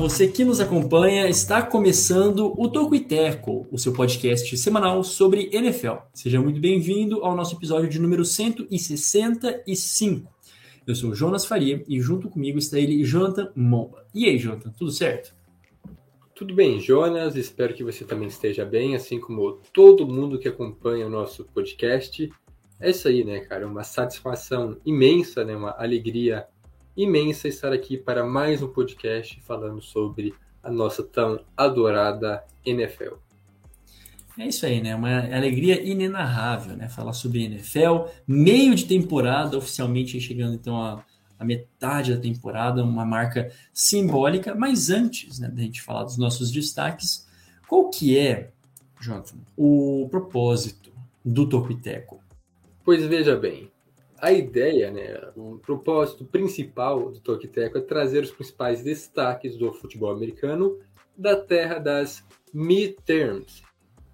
Você que nos acompanha, está começando o Toco e Teco, o seu podcast semanal sobre NFL. Seja muito bem-vindo ao nosso episódio de número 165. Eu sou Jonas Faria e junto comigo está ele, Jonathan Momba. E aí, Jonathan, tudo certo? Tudo bem, Jonas. Espero que você também esteja bem, assim como todo mundo que acompanha o nosso podcast. É isso aí, né, cara? Uma satisfação imensa, né? Uma alegria imensa estar aqui para mais um podcast falando sobre a nossa tão adorada NFL. É isso aí, né? Uma alegria inenarrável, né? Falar sobre NFL, meio de temporada, oficialmente chegando então a, a metade da temporada, uma marca simbólica. Mas antes, né, da gente falar dos nossos destaques, qual que é, Jonathan, o propósito do Topiteco? Pois veja bem, a ideia, né, o propósito principal do Tokiteco é trazer os principais destaques do futebol americano da terra das midterms.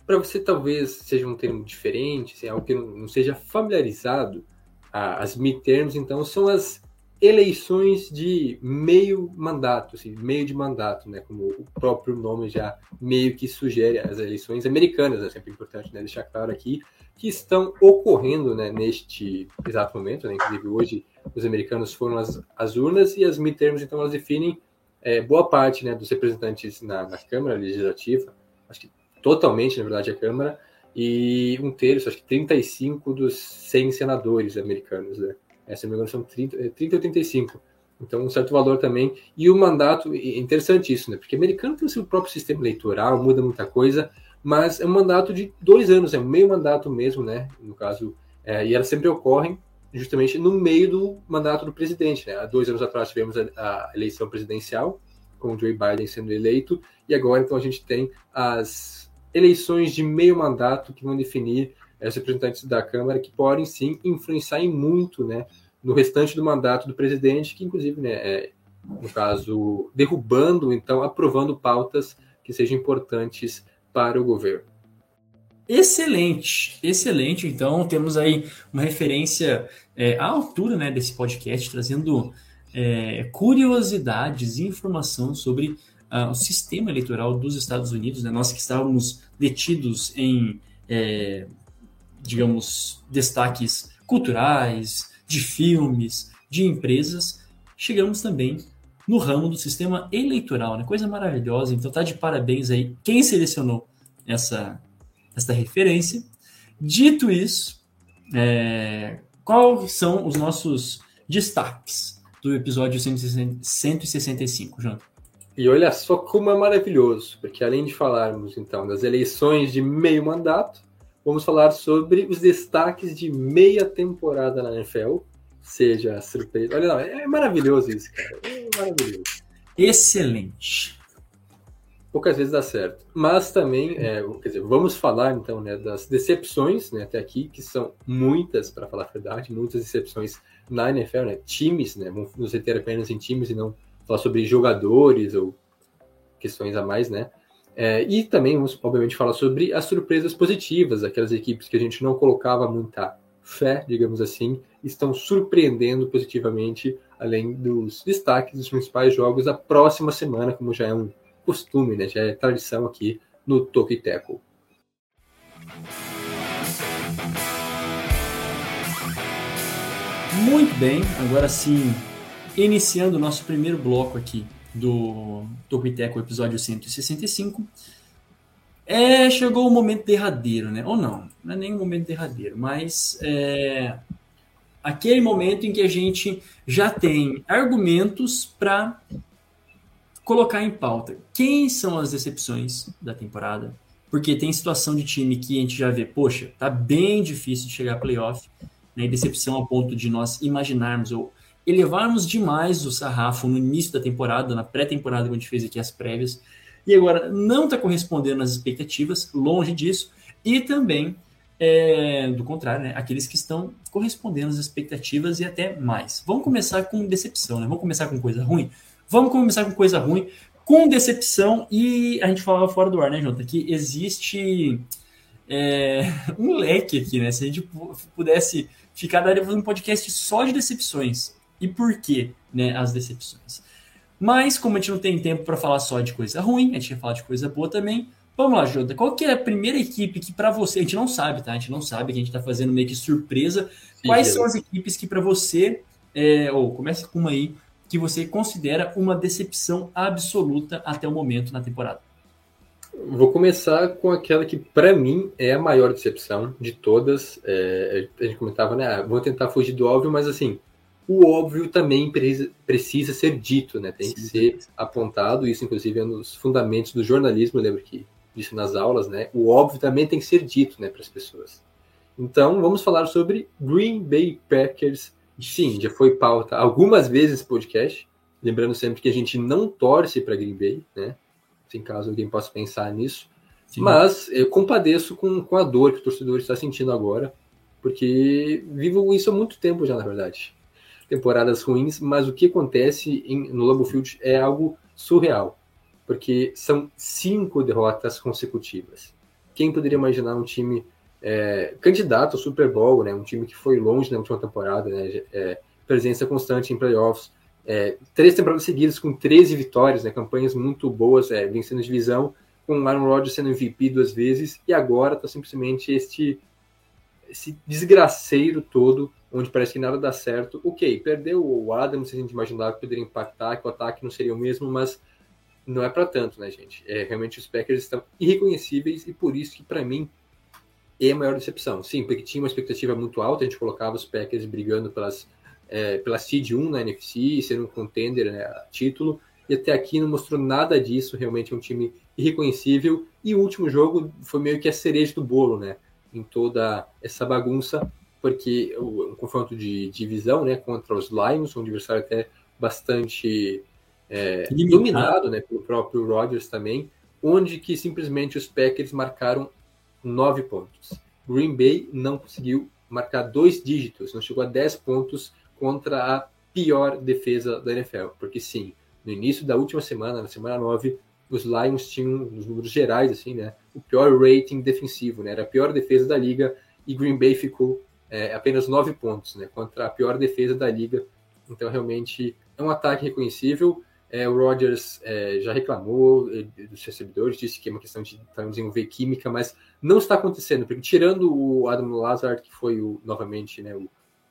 Para você talvez seja um termo diferente, assim, algo que não seja familiarizado, as midterms então são as eleições de meio mandato, assim, meio de mandato, né, como o próprio nome já meio que sugere, as eleições americanas, é sempre importante né, deixar claro aqui, que estão ocorrendo né, neste exato momento, né, inclusive hoje os americanos foram às, urnas e as midterms, então, elas definem é, boa parte né, dos representantes na, na Câmara Legislativa, acho que totalmente, na verdade, a Câmara, e um terço, acho que 35 dos 100 senadores americanos, né? É, se não são 30, 30 e 85. Então, um certo valor também. E o mandato, é interessante isso, né? Porque americano tem o seu próprio sistema eleitoral, muda muita coisa, mas é um mandato de dois anos, é um meio mandato mesmo, né? No caso, é, e elas sempre ocorrem justamente no meio do mandato do presidente, né? Há dois anos atrás tivemos a, a eleição presidencial, com o Joe Biden sendo eleito, e agora então a gente tem as eleições de meio mandato que vão definir é, os representantes da Câmara que podem sim influenciar em muito né, no restante do mandato do presidente, que inclusive, né, é, no caso, derrubando, então, aprovando pautas que sejam importantes para o governo. Excelente, excelente. Então, temos aí uma referência é, à altura né, desse podcast, trazendo é, curiosidades e informação sobre uh, o sistema eleitoral dos Estados Unidos. Né? Nós que estávamos detidos em é, digamos, destaques culturais, de filmes, de empresas, chegamos também no ramo do sistema eleitoral, né? Coisa maravilhosa. Então tá de parabéns aí quem selecionou essa, essa referência. Dito isso, é, quais são os nossos destaques do episódio 165, João? E olha só como é maravilhoso, porque além de falarmos então das eleições de meio mandato, vamos falar sobre os destaques de meia temporada na NFL. Seja surpresa. Olha, não, é maravilhoso isso, cara. É maravilhoso. Excelente. Poucas vezes dá certo. Mas também, é, quer dizer, vamos falar então né, das decepções né, até aqui, que são muitas, para falar a verdade, muitas decepções na NFL, né? Times, né? Vamos nos reter apenas em times e não falar sobre jogadores ou questões a mais, né? É, e também vamos, obviamente, falar sobre as surpresas positivas, aquelas equipes que a gente não colocava muita fé, digamos assim, estão surpreendendo positivamente, além dos destaques dos principais jogos da próxima semana, como já é um costume, né? já é tradição aqui no Tokiteco. Muito bem, agora sim, iniciando o nosso primeiro bloco aqui do Topiteco, episódio 165. É, chegou o momento derradeiro, né? Ou não, não é nem o momento derradeiro, mas é aquele momento em que a gente já tem argumentos para colocar em pauta. Quem são as decepções da temporada, porque tem situação de time que a gente já vê, poxa, tá bem difícil de chegar a playoff, né? decepção ao ponto de nós imaginarmos ou elevarmos demais o sarrafo no início da temporada, na pré-temporada, quando a gente fez aqui as prévias, e agora não está correspondendo às expectativas, longe disso, e também, é, do contrário, né, aqueles que estão correspondendo às expectativas e até mais. Vamos começar com decepção, né? Vamos começar com coisa ruim? Vamos começar com coisa ruim, com decepção, e a gente falava fora do ar, né, Jota, que existe é, um leque aqui, né? Se a gente pudesse ficar daria um podcast só de decepções. E por que, né, as decepções? Mas, como a gente não tem tempo para falar só de coisa ruim, a gente quer falar de coisa boa também. Vamos lá, Jota. Qual que é a primeira equipe que para você, a gente não sabe, tá? A gente não sabe, que a gente está fazendo meio que surpresa. Sim, Quais são as equipes que para você, é, ou começa com uma aí, que você considera uma decepção absoluta até o momento na temporada? Vou começar com aquela que, para mim, é a maior decepção de todas. É, a gente comentava, né? Ah, vou tentar fugir do óbvio, mas assim, o óbvio também precisa ser dito, né? Tem Sim. que ser apontado. Isso, inclusive, é nos fundamentos do jornalismo. Eu lembro que disse nas aulas, né? O óbvio também tem que ser dito, né, para as pessoas. Então, vamos falar sobre Green Bay Packers. Sim, já foi pauta algumas vezes podcast. Lembrando sempre que a gente não torce para Green Bay, né? em caso alguém possa pensar nisso. Sim. Mas eu compadeço com, com a dor que o torcedor está sentindo agora, porque vivo isso há muito tempo já, na verdade. Temporadas ruins, mas o que acontece em, no Lambeau Field é algo surreal, porque são cinco derrotas consecutivas. Quem poderia imaginar um time é, candidato ao Super Bowl, né, um time que foi longe na última temporada, né, é, presença constante em playoffs, é, três temporadas seguidas com 13 vitórias, né, campanhas muito boas, é, vencendo a divisão, com o Aaron Rodgers sendo MVP duas vezes, e agora está simplesmente este esse desgraceiro todo, onde parece que nada dá certo. Ok, perdeu o Adams, a gente imaginava que poderia impactar, que o ataque não seria o mesmo, mas não é para tanto, né, gente? É, realmente os Packers estão irreconhecíveis e por isso que, para mim, é a maior decepção. Sim, porque tinha uma expectativa muito alta, a gente colocava os Packers brigando pelas é, pela Seed 1 na NFC, sendo um contender né, título, e até aqui não mostrou nada disso, realmente é um time irreconhecível, e o último jogo foi meio que a cereja do bolo, né, em toda essa bagunça, porque um confronto de divisão, né, contra os Lions, um adversário até bastante é, dominado, né, pelo próprio Rodgers também, onde que simplesmente os Packers marcaram nove pontos. Green Bay não conseguiu marcar dois dígitos, não chegou a 10 pontos contra a pior defesa da NFL. Porque sim, no início da última semana, na semana 9, os Lions tinham, nos números gerais, assim, né, o pior rating defensivo, né, era a pior defesa da liga, e Green Bay ficou é, apenas 9 pontos, né, contra a pior defesa da liga. Então, realmente, é um ataque reconhecível. É, o Rodgers é, já reclamou é, dos recebedores, disse que é uma questão de desenvolver química, mas não está acontecendo, porque tirando o Adam Lazard, que foi o, novamente né, o,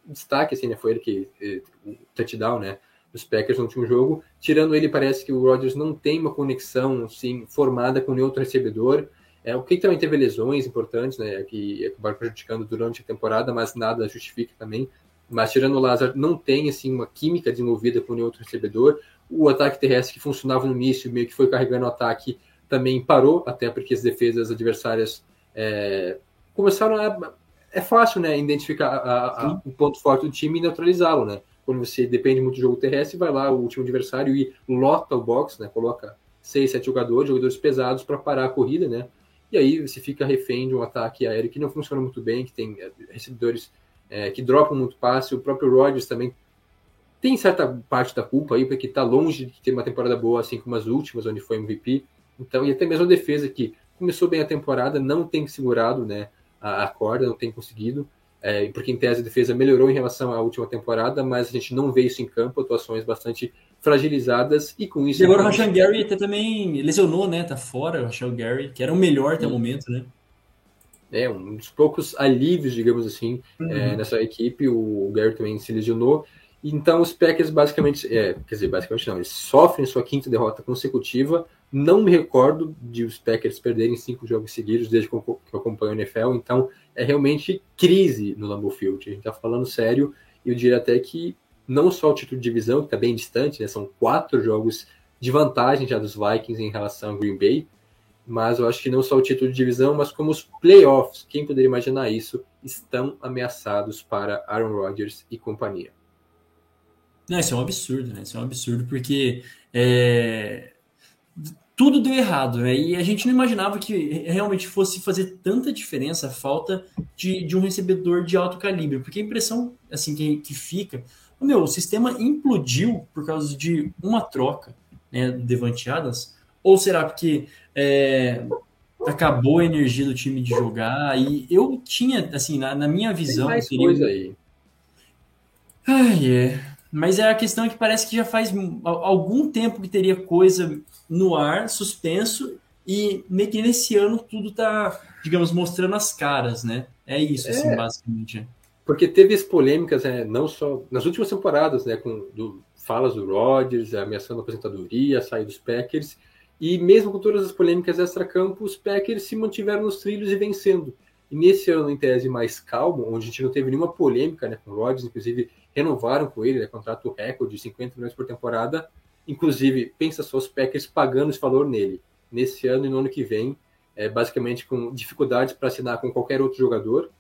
destaque, assim, né? Foi ele que. Eh, o touchdown, né? Dos Packers no último jogo. Tirando ele, parece que o Rodgers não tem uma conexão, assim, formada com nenhum outro recebedor. É, o que também teve lesões importantes, né? Que acabaram prejudicando durante a temporada, mas nada justifica também. Mas tirando o Lazar, não tem, assim, uma química desenvolvida com nenhum outro recebedor. O ataque terrestre que funcionava no início, meio que foi carregando o ataque, também parou, até porque as defesas adversárias é, começaram a é fácil, né, identificar a, a, o ponto forte do time e neutralizá-lo, né? Quando você depende muito do jogo terrestre, vai lá o último adversário e lota o box, né? Coloca seis, sete jogadores, jogadores pesados para parar a corrida, né? E aí você fica refém de um ataque aéreo que não funciona muito bem, que tem é, recebedores é, que dropam muito passe. O próprio Rodgers também tem certa parte da culpa aí, porque está longe de ter uma temporada boa, assim como as últimas, onde foi MVP. Então, e até mesmo a defesa que começou bem a temporada, não tem segurado, né? a, corda, não tem conseguido, é, porque em tese a defesa melhorou em relação à última temporada, mas a gente não vê isso em campo, atuações bastante fragilizadas e com isso. E agora o Rashan Gary até também lesionou, né? Tá fora o Rashan Gary, que era o melhor até o momento, né? É, um dos poucos alívios, digamos assim, uhum. é, nessa equipe. O Gary também se lesionou. Então os Packers basicamente, é, quer dizer, basicamente não, eles sofrem sua quinta derrota consecutiva. Não me recordo de os Packers perderem cinco jogos seguidos desde que eu acompanho o NFL. Então é realmente crise no Lambeau Field. A gente está falando sério. E eu diria até que não só o título de divisão, que está bem distante, né, são quatro jogos de vantagem já dos Vikings em relação ao Green Bay, mas eu acho que não só o título de divisão, mas como os playoffs, quem poderia imaginar isso, estão ameaçados para Aaron Rodgers e companhia. Não, isso é um absurdo, né? Isso é um absurdo porque é... tudo deu errado, né? E a gente não imaginava que realmente fosse fazer tanta diferença a falta de, de um recebedor de alto calibre, porque a impressão assim que, que fica, meu, o sistema implodiu por causa de uma troca, né, do Devante Adams, ou será porque é, acabou a energia do time de jogar? E eu tinha, assim, na, na minha visão, Tem mais seria... coisa aí. Ai, é. Mas é a questão que parece que já faz algum tempo que teria coisa no ar, suspenso, e meio que nesse ano tudo tá, digamos, mostrando as caras, né? É isso, assim, é, basicamente. Porque teve as polêmicas, né, não só nas últimas temporadas, né, com do, falas do Rodgers, ameaçando a aposentadoria, a saída dos Packers, e mesmo com todas as polêmicas extra-campo, os Packers se mantiveram nos trilhos e vencendo. E nesse ano, em tese, mais calmo, onde a gente não teve nenhuma polêmica né, com o Rodgers, inclusive renovaram com ele, né, contrato recorde de 50 milhões por temporada. Inclusive, pensa só os Packers pagando esse valor nele. Nesse ano e no ano que vem, é, basicamente com dificuldades para assinar com qualquer outro jogador.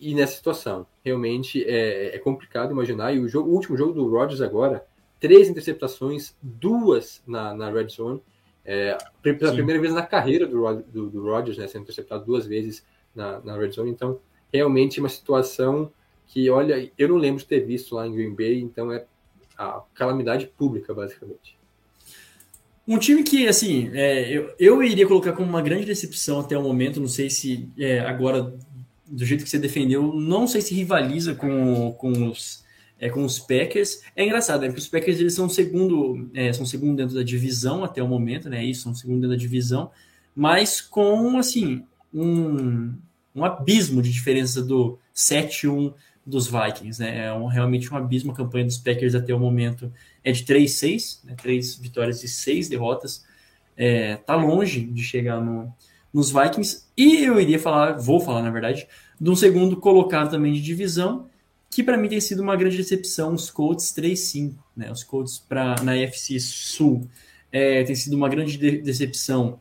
E nessa situação, realmente é, é complicado imaginar. E o, jogo, o último jogo do Rodgers agora, três interceptações, duas na, na red zone. É, pela Sim. primeira vez na carreira do, do, do Rodgers, né, sendo interceptado duas vezes na, na red zone. Então, realmente uma situação que, olha, eu não lembro de ter visto lá em Green Bay, então é a calamidade pública, basicamente. Um time que, assim, é, eu, eu iria colocar como uma grande decepção até o momento, não sei se é, agora, do jeito que você defendeu, não sei se rivaliza com, com, os, é, com os Packers. É engraçado, né? Porque os Packers eles são segundo, é, são segundo dentro da divisão até o momento, né? Isso, são segundo dentro da divisão, mas com, assim, um, um abismo de diferença do 7-1 dos Vikings, né? É um, realmente um abismo. A campanha dos Packers até o momento é de 3-6, né? 3 vitórias e 6 derrotas. É, tá longe de chegar no, nos Vikings. E eu iria falar, vou falar na verdade, de um segundo colocado também de divisão, que para mim tem sido uma grande decepção, os Colts 3-5, né? Os Colts pra, na FC Sul é, tem sido uma grande de decepção.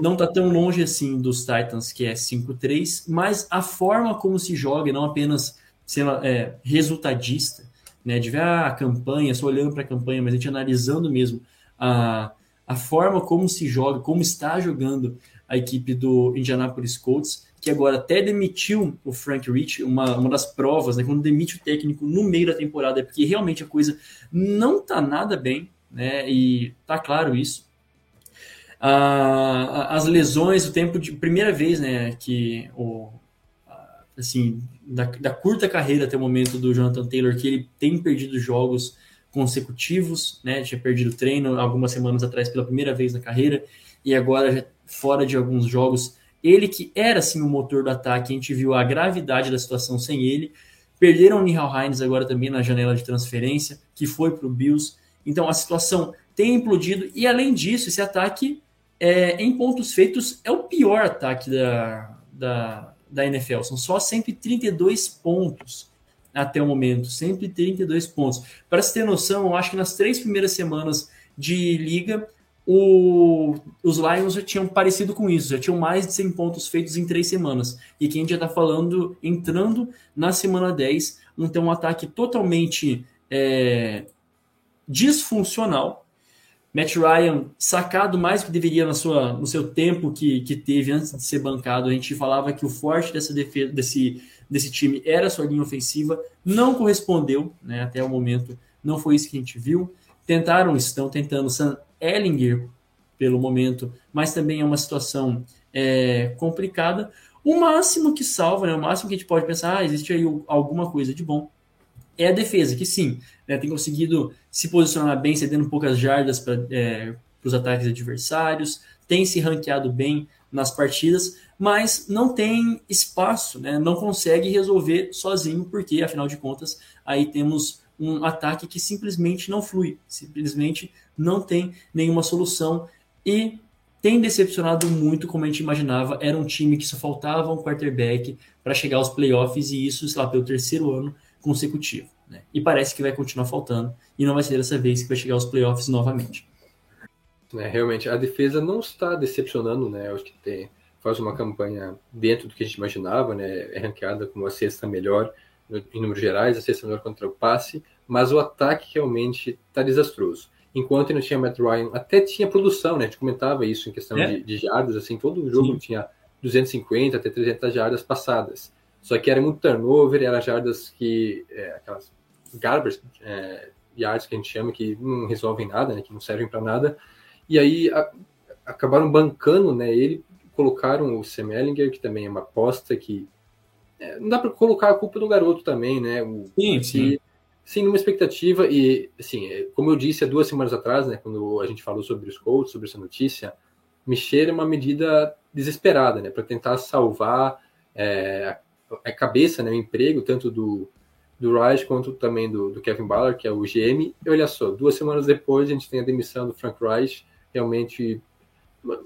Não está tão longe assim dos Titans, que é 5-3, mas a forma como se joga, não apenas sendo é, resultadista, né, de ver ah, a campanha, só olhando para a campanha, mas a gente analisando mesmo a, a forma como se joga, como está jogando a equipe do Indianapolis Colts, que agora até demitiu o Frank Rich, uma, uma das provas, né, quando demite o técnico no meio da temporada, é porque realmente a coisa não está nada bem, né, e tá claro isso. As lesões, o tempo de primeira vez, né, que o assim, da, da, curta carreira até o momento do Jonathan Taylor, que ele tem perdido jogos consecutivos, né? Tinha perdido treino algumas semanas atrás pela primeira vez na carreira, e agora já fora de alguns jogos. Ele que era assim o motor do ataque, a gente viu a gravidade da situação sem ele. Perderam o Nihal Hines agora também na janela de transferência, que foi para o Bills. Então a situação tem implodido, e além disso, esse ataque é, em pontos feitos é o pior ataque da, da, da NFL. São só 132 pontos até o momento. 132 pontos. Para se ter noção, eu acho que nas três primeiras semanas de liga, o, os Lions já tinham parecido com isso, já tinham mais de 100 pontos feitos em três semanas. E quem já está falando, entrando na semana 10, então um ataque totalmente é, disfuncional, Matt Ryan sacado mais do que deveria na sua, no seu tempo que, que teve antes de ser bancado. A gente falava que o forte dessa defesa, desse, desse time era a sua linha ofensiva. Não correspondeu, né, até o momento. Não foi isso que a gente viu. Tentaram, estão tentando Sam Ellinger pelo momento, mas também é uma situação é, complicada. O máximo que salva, né, o máximo que a gente pode pensar, ah, existe aí alguma coisa de bom, é a defesa, que sim, né, tem conseguido se posicionar bem, cedendo poucas jardas para é, os ataques adversários, tem se ranqueado bem nas partidas, mas não tem espaço, né, não consegue resolver sozinho, porque, afinal de contas, aí temos um ataque que simplesmente não flui, simplesmente não tem nenhuma solução e tem decepcionado muito como a gente imaginava. Era um time que só faltava um quarterback para chegar aos playoffs e isso, sei lá, pelo terceiro ano consecutivo. Né? E parece que vai continuar faltando, e não vai ser dessa vez que vai chegar aos playoffs novamente. É, realmente, a defesa não está decepcionando, né? Acho que tem, faz uma campanha dentro do que a gente imaginava, né? É ranqueada como a sexta melhor em números gerais, a sexta melhor contra o passe, mas o ataque realmente está desastroso. enquanto não tinha Matt Ryan, até tinha produção, né? A gente comentava isso em questão é. de, de jardas, assim, todo o jogo Sim. tinha 250 até 300 jardas passadas. Só que era muito turnover, era jardas que, é, aquelas garbage é, yards que a gente chama, que não resolvem nada, né? Que não servem para nada. E aí a, acabaram bancando, né? Ele colocaram o Sam Ellinger, que também é uma aposta que é, não dá para colocar a culpa do garoto também, né? O, sim, sim. Sim, numa expectativa, e assim, é, como eu disse há duas semanas atrás, né, quando a gente falou sobre os Colts, sobre essa notícia, me cheira uma medida desesperada, né, para tentar salvar é, a cabeça, né, o emprego, tanto do, do Raj quanto também do, do, Kevin Ballard, que é o GM. E olha só, duas semanas depois a gente tem a demissão do Frank Reich, realmente,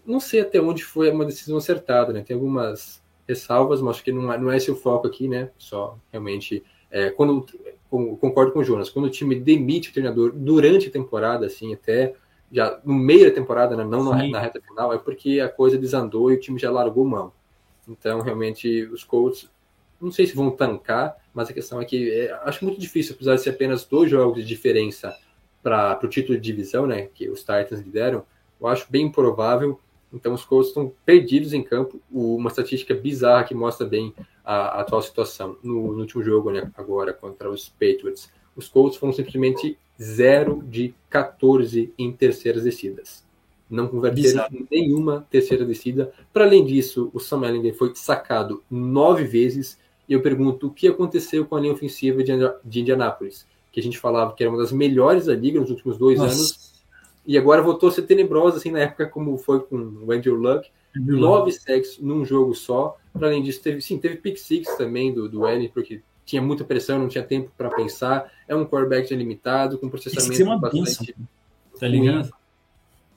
não sei até onde foi uma decisão acertada, né, tem algumas ressalvas, mas acho que não é, não é esse o foco aqui, né, só realmente, é, quando concordo com o Jonas, quando o time demite o treinador durante a temporada, assim, até já no meio da temporada, né, não na, na, reta final, é porque a coisa desandou e o time já largou mão. Então, realmente, os Colts, não sei se vão tancar, mas a questão é que é, acho muito difícil, apesar de ser apenas dois jogos de diferença para o título de divisão, né, que os Titans lideram, eu acho bem improvável então os Colts estão perdidos em campo. Uma estatística bizarra que mostra bem a, a atual situação. No, no, último jogo, né, agora, contra os Patriots, os Colts foram simplesmente 0 de 14 em terceiras descidas. Não converteram em nenhuma terceira descida. Para além disso, o Sam Ellinger foi sacado nove vezes. E eu pergunto o que aconteceu com a linha ofensiva de, Indianápolis, que a gente falava que era uma das melhores da liga nos últimos dois Nossa. anos e agora voltou a ser tenebrosa, assim, na época como foi com o Andrew Luck. Uhum. Nove sacks num jogo só. Para além disso, teve, sim, teve pick six também do, do Ellie, porque tinha muita pressão, não tinha tempo para pensar. É um quarterback limitado, com processamento uma bastante tá ligado?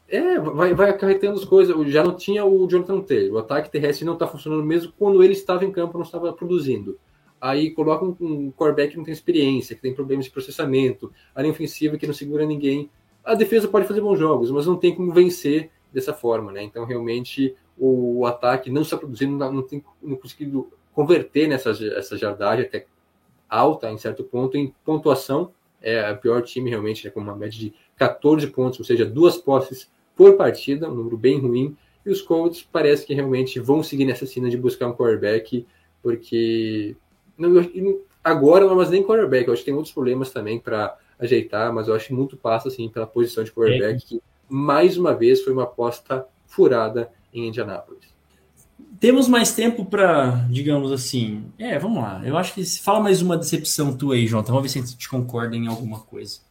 É, vai, vai acarretando as coisas. Já não tinha o Jonathan Taylor. O ataque terrestre não está funcionando mesmo quando ele estava em campo, não estava produzindo. Aí coloca um, um quarterback que não tem experiência, que tem problemas de processamento, a linha ofensiva que não segura ninguém a defesa pode fazer bons jogos, mas não tem como vencer dessa forma, né? Então, realmente, o ataque não está produzindo, não tem não conseguido converter nessa essa jardagem até alta, em certo ponto, em pontuação. É o pior time, realmente, né, com uma média de 14 pontos, ou seja, duas posses por partida, um número bem ruim. E os Colts parece que realmente vão seguir nessa cena de buscar um quarterback, porque não, agora não é mais nem quarterback, eu acho que tem outros problemas também para ajeitar, mas eu acho que muito passa assim pela posição de quarterback, é. que mais uma vez foi uma aposta furada em Indianápolis. Temos mais tempo para, digamos assim. É, vamos lá. Eu acho que se fala mais uma decepção tua aí, João. Vamos ver se a gente concorda em alguma coisa.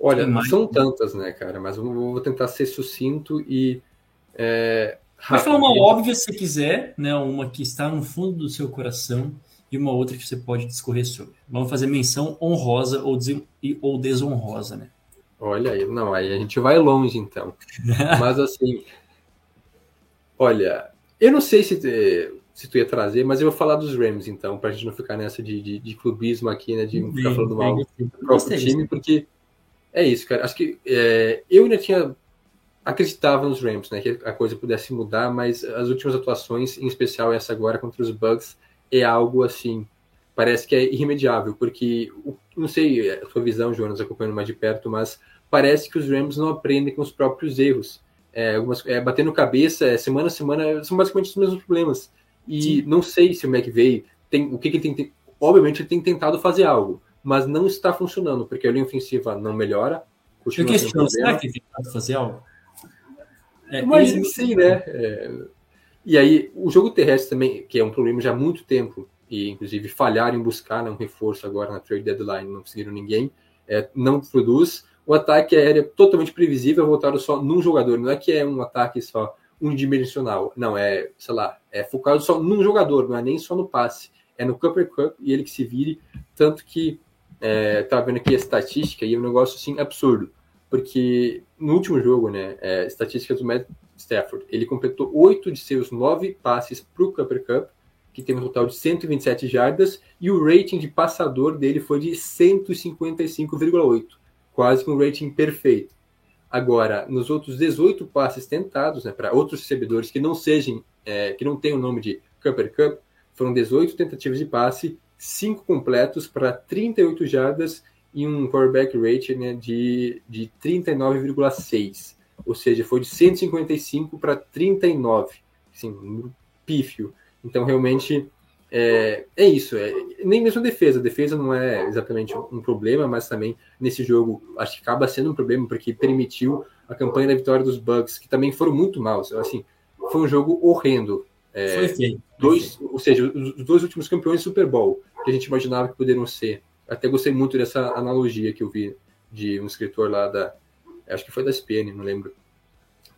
Olha, não são tantas, né, cara? Mas eu vou tentar ser sucinto e. É, Vai falar uma óbvia se quiser, né? Uma que está no fundo do seu coração e uma outra que você pode discorrer sobre. Vamos fazer menção honrosa ou, des ou desonrosa, né? Olha aí, não, aí a gente vai longe então. mas assim, olha, eu não sei se, se tu ia trazer, mas eu vou falar dos Rams então, para a gente não ficar nessa de, de, de, clubismo aqui, né, de ficar falando mal do próprio time, porque é isso, cara. Acho que é, eu ainda tinha acreditava nos Rams, né, que a coisa pudesse mudar, mas as últimas atuações, em especial essa agora contra os Bucks, é algo assim, parece que é irremediável, porque não sei a sua visão, Jonas, acompanhando mais de perto, mas parece que os Rams não aprendem com os próprios erros. É, algumas, é, batendo cabeça, é, semana a semana, são basicamente os mesmos problemas. E Sim. não sei se o McVeigh tem o que, que ele tem. Obviamente ele tem tentado fazer algo, mas não está funcionando, porque a linha ofensiva não melhora. Eu questiono, será que ele tem tentado fazer algo? É, mas ele... sim, né? É, e aí, o jogo terrestre também, que é um problema já há muito tempo, e inclusive falharam em buscar né, um reforço agora na trade deadline, não conseguiram ninguém, é, não produz. O ataque aéreo é totalmente previsível, voltado só num jogador, não é que é um ataque só unidimensional, não, é, sei lá, é focado só num jogador, não é nem só no passe, é no Cooper Cup e ele que se vire, tanto que é, tá vendo aqui a estatística e é um negócio assim absurdo, porque no último jogo, né, é, estatísticas do Matt Stafford. Ele completou oito de seus nove passes para o Cooper Cup, que teve um total de 127 jardas, e o rating de passador dele foi de 155,8, quase que um rating perfeito. Agora, nos outros 18 passes tentados, né, para outros recebedores que não sejam, é, que não tenham o nome de Cooper Cup, foram 18 tentativas de passe, 5 completos para 38 jardas e um quarterback rate né, de, de 39,6. Ou seja, foi de 155 para 39. Assim, um pífio. Então, realmente, é, é isso. É, nem mesmo a defesa. A defesa não é exatamente um problema, mas também nesse jogo acho que acaba sendo um problema porque permitiu a campanha da vitória dos Bucks, que também foram muito maus. Assim, foi um jogo horrendo. É, foi feio. Dois, ou seja, os dois últimos campeões do Super Bowl, que a gente imaginava que poderiam ser. Até gostei muito dessa analogia que eu vi de um escritor lá da. Acho que foi da SPN, não lembro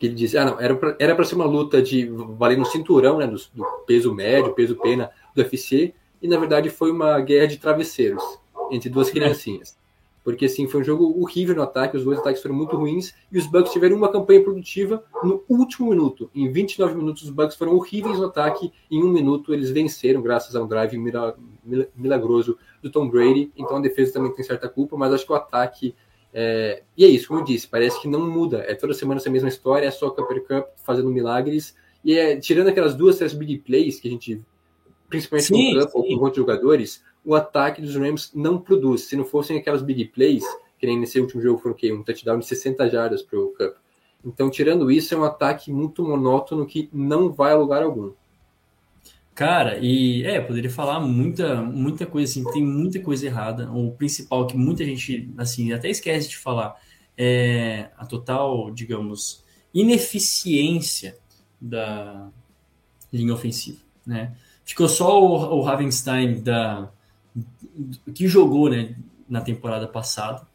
que ele disse, ah, não, era para ser uma luta de valendo cinturão, né, do, do, peso médio, peso pena do UFC, e na verdade foi uma guerra de travesseiros entre duas criancinhas. Porque assim, foi um jogo horrível no ataque, os dois ataques foram muito ruins, e os Bucks tiveram uma campanha produtiva no último minuto. Em 29 minutos, os Bucks foram horríveis no ataque, em um minuto eles venceram, graças a um drive milagroso do Tom Brady, então a defesa também tem certa culpa, mas acho que o ataque é, e é isso, como eu disse, parece que não muda. É toda semana essa mesma história, é só o Copper Cup fazendo milagres. E é, tirando aquelas duas, três big plays que a gente, principalmente sim, no Cup ou com outros jogadores, o ataque dos Rams não produz. Se não fossem aquelas big plays, que nem nesse último jogo foram? Um touchdown de 60 jardas para o Cup. Então, tirando isso, é um ataque muito monótono que não vai a lugar algum. Cara, e é, poderia falar muita, muita coisa assim, tem muita coisa errada. O principal que muita gente, assim, até esquece de falar é a total, digamos, ineficiência da linha ofensiva, né? Ficou só o, o Ravenstein da que jogou, né, na temporada passada.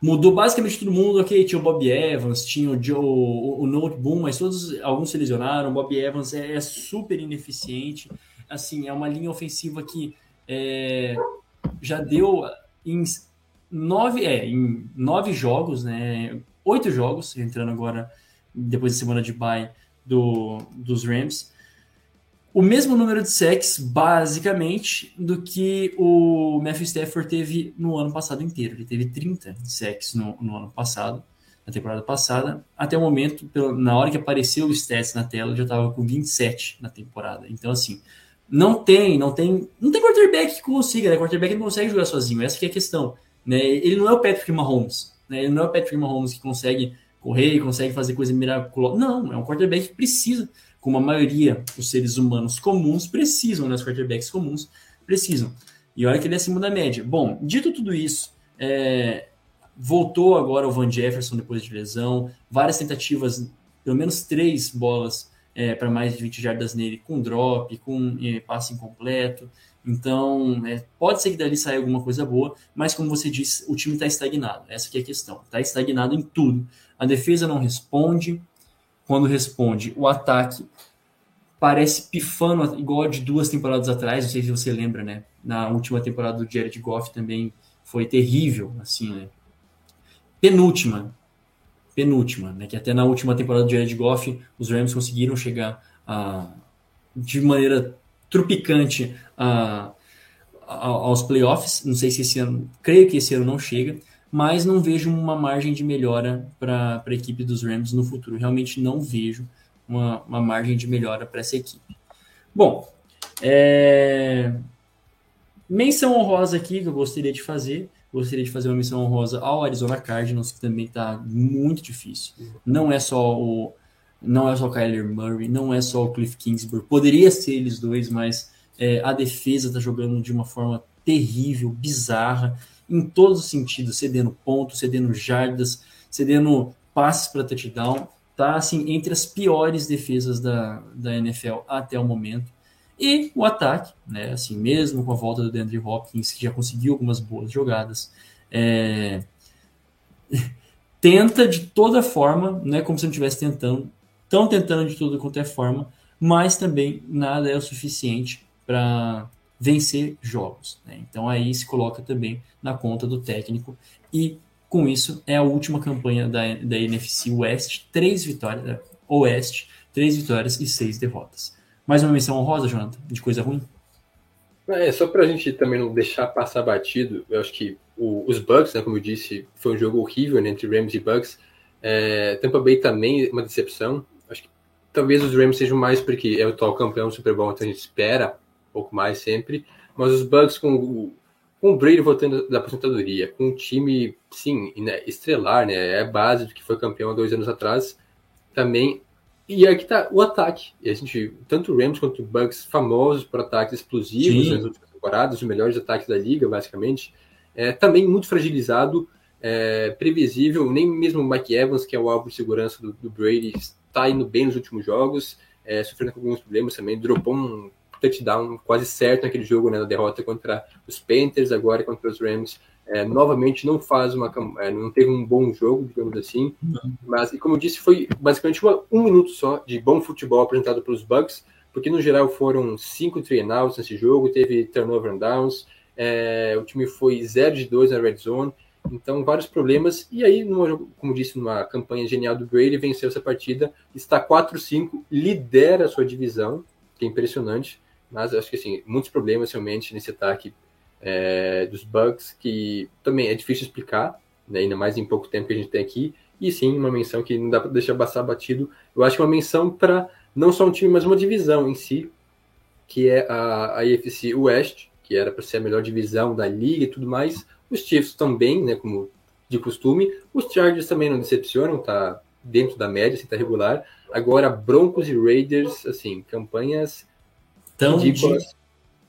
Mudou basicamente todo mundo, ok, tinha o Bob Evans, tinha o Joe, o, o Noteboom, mas todos, alguns se lesionaram, o Bob Evans é, é, super ineficiente, assim, é uma linha ofensiva que é, já deu em nove, é, em nove jogos, né, oito jogos, entrando agora depois da semana de bye do, dos Rams, o mesmo número de sacks, basicamente, do que o Matthew Stafford teve no ano passado inteiro. Ele teve 30 sacks no, no ano passado, na temporada passada. Até o momento, pelo, na hora que apareceu o stats na tela, já estava com 27 na temporada. Então, assim, não tem, não tem, não tem quarterback que consiga, né? Quarterback não consegue jogar sozinho, essa é a questão. Né? Ele não é o Patrick Mahomes, né? Ele não é o Patrick Mahomes que consegue correr, consegue fazer coisa miraculosa. Não, é um quarterback que precisa como a maioria dos seres humanos comuns precisam, né? Os quarterbacks comuns precisam. E olha que ele é acima da média. Bom, dito tudo isso, é, voltou agora o Van Jefferson depois de lesão, várias tentativas, pelo menos três bolas é, para mais de 20 jardas nele, com drop, com é, passe incompleto. Então, é, pode ser que dali saia alguma coisa boa, mas como você disse, o time está estagnado. Essa é a questão. Está estagnado em tudo. A defesa não responde, quando responde. O ataque parece pifando igual de duas temporadas atrás, não sei se você lembra, né? Na última temporada do Jared Goff também foi terrível, assim, né? Penúltima, penúltima, né? Que até na última temporada do Jared Goff, os Rams conseguiram chegar a, de maneira tropicante a, a, aos playoffs. Não sei se esse ano, creio que esse ano não chega, mas não vejo uma margem de melhora para a equipe dos Rams no futuro. Realmente não vejo uma, uma margem de melhora para essa equipe. Bom, é... menção honrosa aqui que eu gostaria de fazer. Gostaria de fazer uma menção honrosa ao Arizona Cardinals, que também está muito difícil. Não é só o não é só o Kyler Murray, não é só o Cliff Kingsbury. Poderia ser eles dois, mas é, a defesa está jogando de uma forma terrível, bizarra em todos os sentidos, cedendo pontos, cedendo jardas, cedendo passes para touchdown. Tá assim entre as piores defesas da, da NFL até o momento. E o ataque, né? Assim, mesmo com a volta do DeAndre Hopkins, que já conseguiu algumas boas jogadas, é... tenta de toda forma, não é como se não estivesse tentando, estão tentando de toda quanto é forma, mas também nada é o suficiente para vencer jogos. Né? Então aí se coloca também na conta do técnico e com isso é a última campanha da, da NFC West, três vitórias, né? Oeste, três vitórias e seis derrotas. Mais uma menção honrosa, Jonathan, de coisa ruim? É, só para a gente também não deixar passar batido, eu acho que o, os Bucks, né, como eu disse, foi um jogo horrível né, entre Rams e Bucks. É, Tampa Bay também uma decepção. Acho que talvez os Rams sejam mais porque é o atual campeão do Super Bowl, então a gente espera pouco mais sempre. Mas os Bucks com o, com o Brady voltando da aposentadoria, com um time, sim, né, estrelar, né? É base do que foi campeão há dois anos atrás. Também e aqui tá o ataque. E a gente, tanto o Rams quanto o Bucks, famosos por ataques explosivos Sim. nas últimas temporadas, os melhores ataques da liga, basicamente, é, também muito fragilizado, é, previsível. Nem mesmo o Mike Evans, que é o alvo de segurança do, do Brady, está indo bem nos últimos jogos, é, sofrendo com alguns problemas também. Dropou um touchdown quase certo naquele jogo, né, na derrota contra os Panthers, agora contra os Rams. É, novamente não faz uma é, não teve um bom jogo, digamos assim, mas e como eu disse, foi basicamente uma, um minuto só de bom futebol apresentado pelos Bucks, porque no geral foram cinco treinos nesse jogo, teve turnover and downs, é, o time foi 0 de 2 na red zone, então vários problemas, e aí, numa, como disse, numa campanha genial do Brady, venceu essa partida, está 4-5, lidera a sua divisão, que é impressionante, mas acho que assim, muitos problemas realmente nesse ataque é, dos bugs, que também é difícil explicar, né, ainda mais em pouco tempo que a gente tem aqui. E sim, uma menção que não dá para deixar passar batido. Eu acho que uma menção para não só um time, mas uma divisão em si, que é a, a West, que era para ser a melhor divisão da liga e tudo mais. Os Chiefs também, né, como de costume. Os Chargers também não decepcionam, tá dentro da média, assim, tá regular. Agora, Broncos e Raiders, assim, campanhas tão ridículas. De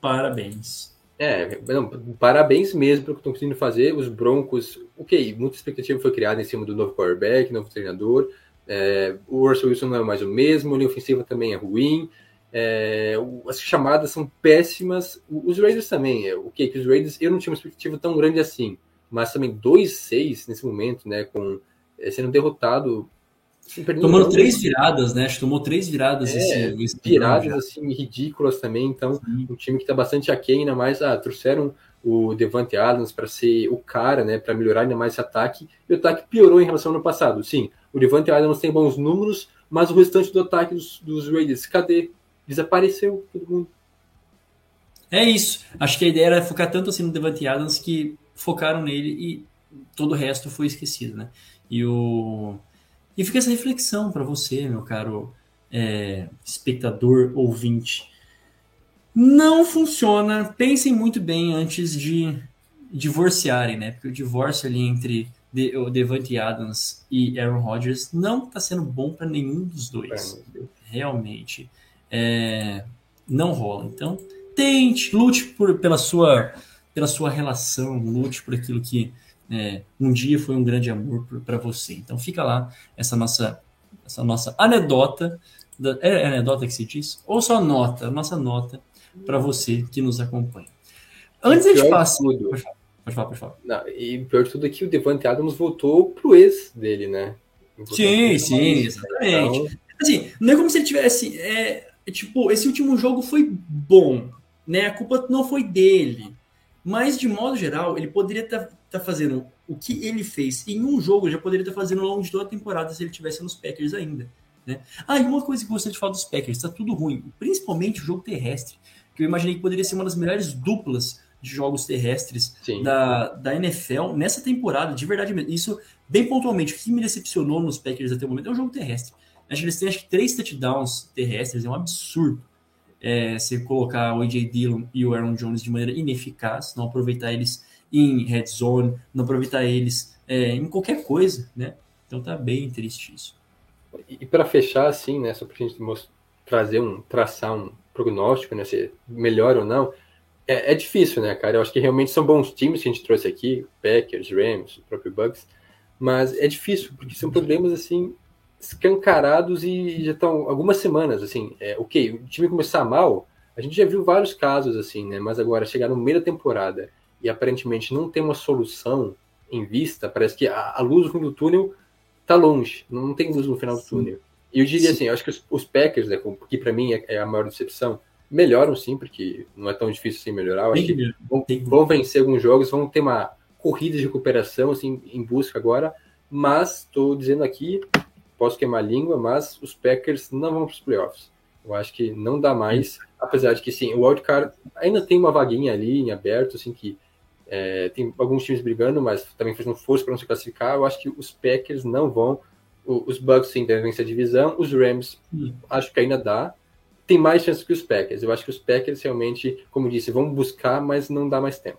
parabéns. É, não, parabéns mesmo pelo que estão conseguindo fazer. Os Broncos, ok, muita expectativa foi criada em cima do novo quarterback, novo treinador. É, o Russell Wilson não é mais o mesmo, a linha ofensiva também é ruim. É, as chamadas são péssimas. Os Raiders também, é, ok, que os Raiders eu não tinha uma expectativa tão grande assim, mas também 2-6 nesse momento, né, com é, sendo derrotado Tomando três viradas, né? Acho que tomou três viradas é, esse, esse Viradas, assim, ridículas também. Então, Sim. um time que está bastante aquém, ainda mais, ah, trouxeram o Devante Adams para ser o cara, né? Para melhorar ainda mais esse ataque. E o ataque piorou em relação ao ano passado. Sim, o Devante Adams tem bons números, mas o restante do ataque dos, dos Raiders, cadê? Desapareceu todo mundo. É isso. Acho que a ideia era focar tanto assim no Devante Adams que focaram nele e todo o resto foi esquecido, né? E o e fica essa reflexão para você, meu caro é, espectador ouvinte. Não funciona. Pensem muito bem antes de divorciarem, né? Porque o divórcio ali entre o Devante Adams e Aaron Rodgers não está sendo bom para nenhum dos dois. Realmente. É, não rola. Então, tente, lute por, pela, sua, pela sua relação, lute por aquilo que é, um dia foi um grande amor para você. Então fica lá essa nossa essa nossa anedota, da, é anedota que se diz? Ou só nota, nossa nota para você que nos acompanha. Antes de passar... Tudo, pode falar, pode falar. Pode falar. Não, e pior de tudo é que o Devante Adams voltou pro ex dele, né? sim, sim, exatamente. Então... Assim, não é como se ele tivesse... É, tipo, esse último jogo foi bom, né? A culpa não foi dele. Mas, de modo geral, ele poderia estar tá tá fazendo o que ele fez em um jogo, já poderia estar tá fazendo ao longo de toda a temporada se ele tivesse nos Packers ainda. Né? Ah, e uma coisa que eu gostaria de falar dos Packers, tá tudo ruim, principalmente o jogo terrestre, que eu imaginei que poderia ser uma das melhores duplas de jogos terrestres da, da NFL nessa temporada, de verdade mesmo. Isso, bem pontualmente, o que me decepcionou nos Packers até o momento é o jogo terrestre. Acho que eles têm acho que, três touchdowns terrestres, é um absurdo. É, você colocar o A.J. Dillon e o Aaron Jones de maneira ineficaz, não aproveitar eles em red zone, não aproveitar eles é, em qualquer coisa, né? Então tá bem triste isso. E, e para fechar, assim, né, só para a gente trazer um, traçar um prognóstico, né, se melhor ou não, é, é, difícil, né, cara? Eu acho que realmente são bons times que a gente trouxe aqui, Packers, Rams, o próprio Bucks, mas é difícil, porque são problemas, assim, escancarados e já estão algumas semanas, assim, é, ok, o time começar mal, a gente já viu vários casos, assim, né, mas agora chegar no meio da temporada e aparentemente não tem uma solução em vista, parece que a, a luz no fim do túnel está longe, não tem luz no final do túnel. E eu diria sim. assim, eu acho que os, os Packers, né, que para mim é, é, a maior decepção, melhoram sim, porque não é tão difícil assim melhorar. Eu acho que vão, vão, vencer alguns jogos, vão ter uma corrida de recuperação assim em busca agora, mas estou dizendo aqui, posso queimar a língua, mas os Packers não vão para os playoffs. Eu acho que não dá mais, apesar de que sim, o wildcard ainda tem uma vaguinha ali em aberto, assim que é, tem alguns times brigando, mas também fazendo força para não se classificar. Eu acho que os Packers não vão. Os Bucks sim devem vencer a divisão. Os Rams, acho que ainda dá. Tem mais chances que os Packers. Eu acho que os Packers realmente, como disse, vão buscar, mas não dá mais tempo.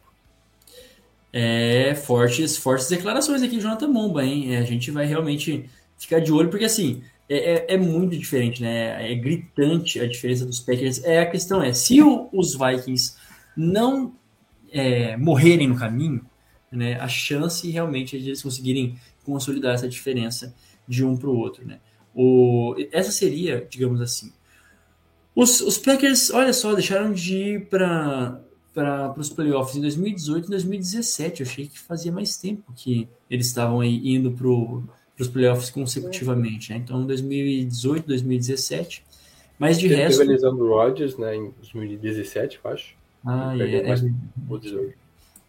É, fortes, fortes declarações aqui de Jonathan Momba, hein? É, a gente vai realmente ficar de olho, porque assim, é, é, é, muito diferente, né? É gritante a diferença dos Packers. É, a questão é, se o, os Vikings não é, morrerem no caminho, né, a chance realmente é de eles conseguirem consolidar essa diferença de um para o outro, né? O, essa seria, digamos assim, os, os Packers, olha só, deixaram de ir para para os playoffs em 2018 e 2017. Eu achei que fazia mais tempo que eles estavam aí indo para os playoffs consecutivamente. Né? Então, 2018, 2017. Mas de Teve resto. Teve a lesão do Rodgers né, em 2017, eu acho. Ah, é, é.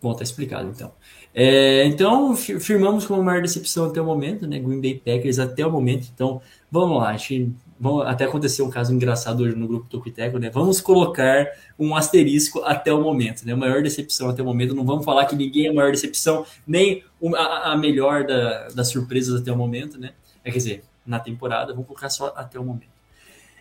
Bom, tá explicado então. É, então, firmamos como maior decepção até o momento, né? Green Bay Packers até o momento. Então, vamos lá. A gente Vamos, até aconteceu um caso engraçado hoje no grupo Tocuiteco, né? Vamos colocar um asterisco até o momento, né? Maior decepção até o momento. Não vamos falar que ninguém é a maior decepção, nem a, a melhor da, das surpresas até o momento, né? É, quer dizer, na temporada, vamos colocar só até o momento.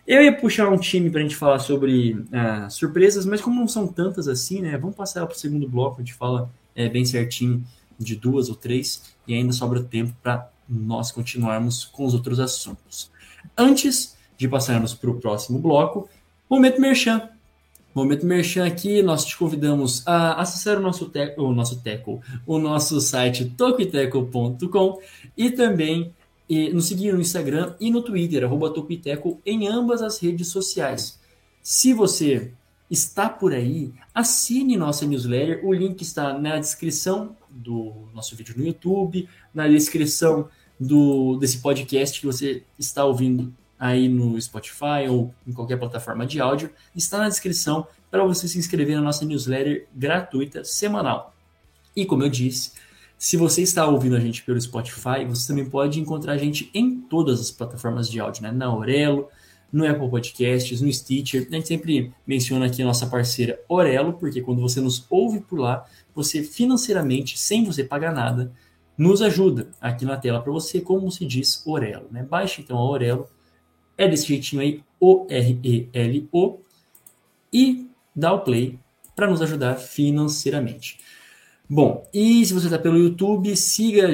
Eu ia puxar um time para a gente falar sobre ah, surpresas, mas como não são tantas assim, né? Vamos passar para o segundo bloco, a gente fala é, bem certinho de duas ou três, e ainda sobra tempo para nós continuarmos com os outros assuntos. Antes de passarmos para o próximo bloco, momento merchan. Momento merchan aqui, nós te convidamos a acessar o nosso teco, o nosso teco, o nosso site tokiteco.com e também e, nos seguir no Instagram e no Twitter, arroba Tokiteco, em ambas as redes sociais. Se você está por aí, assine nossa newsletter. O link está na descrição do nosso vídeo no YouTube, na descrição do, desse podcast que você está ouvindo aí no Spotify ou em qualquer plataforma de áudio, está na descrição para você se inscrever na nossa newsletter gratuita semanal. E como eu disse, se você está ouvindo a gente pelo Spotify, você também pode encontrar a gente em todas as plataformas de áudio, né? Na Aurelo, no Apple Podcasts, no Stitcher. A gente sempre menciona aqui a nossa parceira Orelo, porque quando você nos ouve por lá, você financeiramente, sem você pagar nada, nos ajuda aqui na tela para você, como se diz Orelo. Né? Baixe então a Orelo, é desse jeitinho aí, O-R-E-L-O, e dá o play para nos ajudar financeiramente. Bom, e se você está pelo YouTube, siga,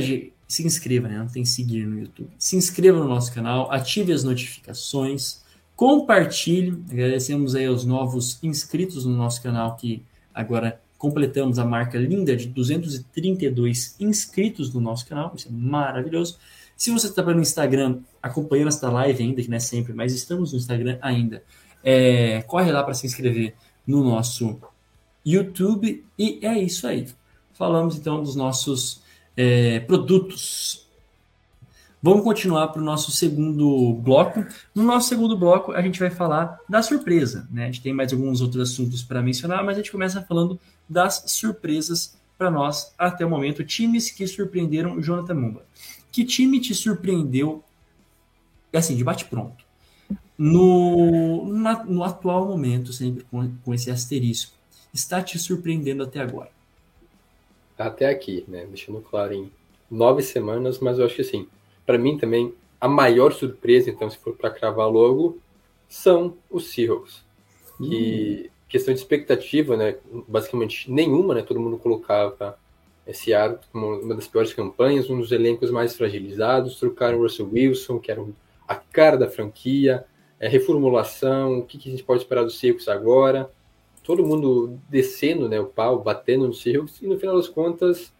se inscreva, né? Não tem seguir no YouTube. Se inscreva no nosso canal, ative as notificações, compartilhe. Agradecemos aí aos novos inscritos no nosso canal que agora completamos a marca linda de 232 inscritos no nosso canal, isso é maravilhoso. Se você está pelo Instagram acompanhando esta live ainda, que não é sempre, mas estamos no Instagram ainda, é, corre lá para se inscrever no nosso YouTube e é isso aí. Falamos então dos nossos é, produtos Vamos continuar para o nosso segundo bloco. No nosso segundo bloco, a gente vai falar da surpresa. Né? A gente tem mais alguns outros assuntos para mencionar, mas a gente começa falando das surpresas para nós até o momento. Times que surpreenderam o Jonathan Mumba. Que time te surpreendeu, assim, de bate-pronto? No, no atual momento, sempre com, com esse asterisco, está te surpreendendo até agora? Até aqui, né? Deixando claro em nove semanas, mas eu acho que assim, para mim também, a maior surpresa, então, se for para cravar logo, são os Seahawks. Hum. E questão de expectativa, né, basicamente nenhuma, né, todo mundo colocava esse ar como uma das piores campanhas, um dos elencos mais fragilizados, trocaram o Russell Wilson, que era a cara da franquia, é, reformulação, o que, que, a gente pode esperar dos Seahawks agora, todo mundo descendo né, o pau, batendo nos Seahawks, e no final das contas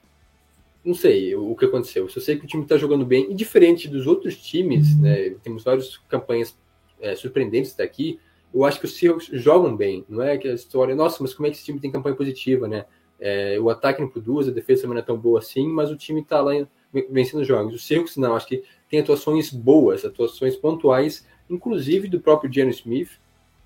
não sei o que aconteceu. Só sei que o time está jogando bem. E diferente dos outros times, né, temos várias campanhas é, surpreendentes daqui. Eu acho que os Seahawks jogam bem. Não é que a história, nossa, mas como é que esse time tem campanha positiva, né? É, o ataque não produz, a defesa também não é tão boa assim, mas o time está lá vencendo jogos. Os Seahawks não, acho que tem atuações boas, atuações pontuais, inclusive do próprio Geno Smith,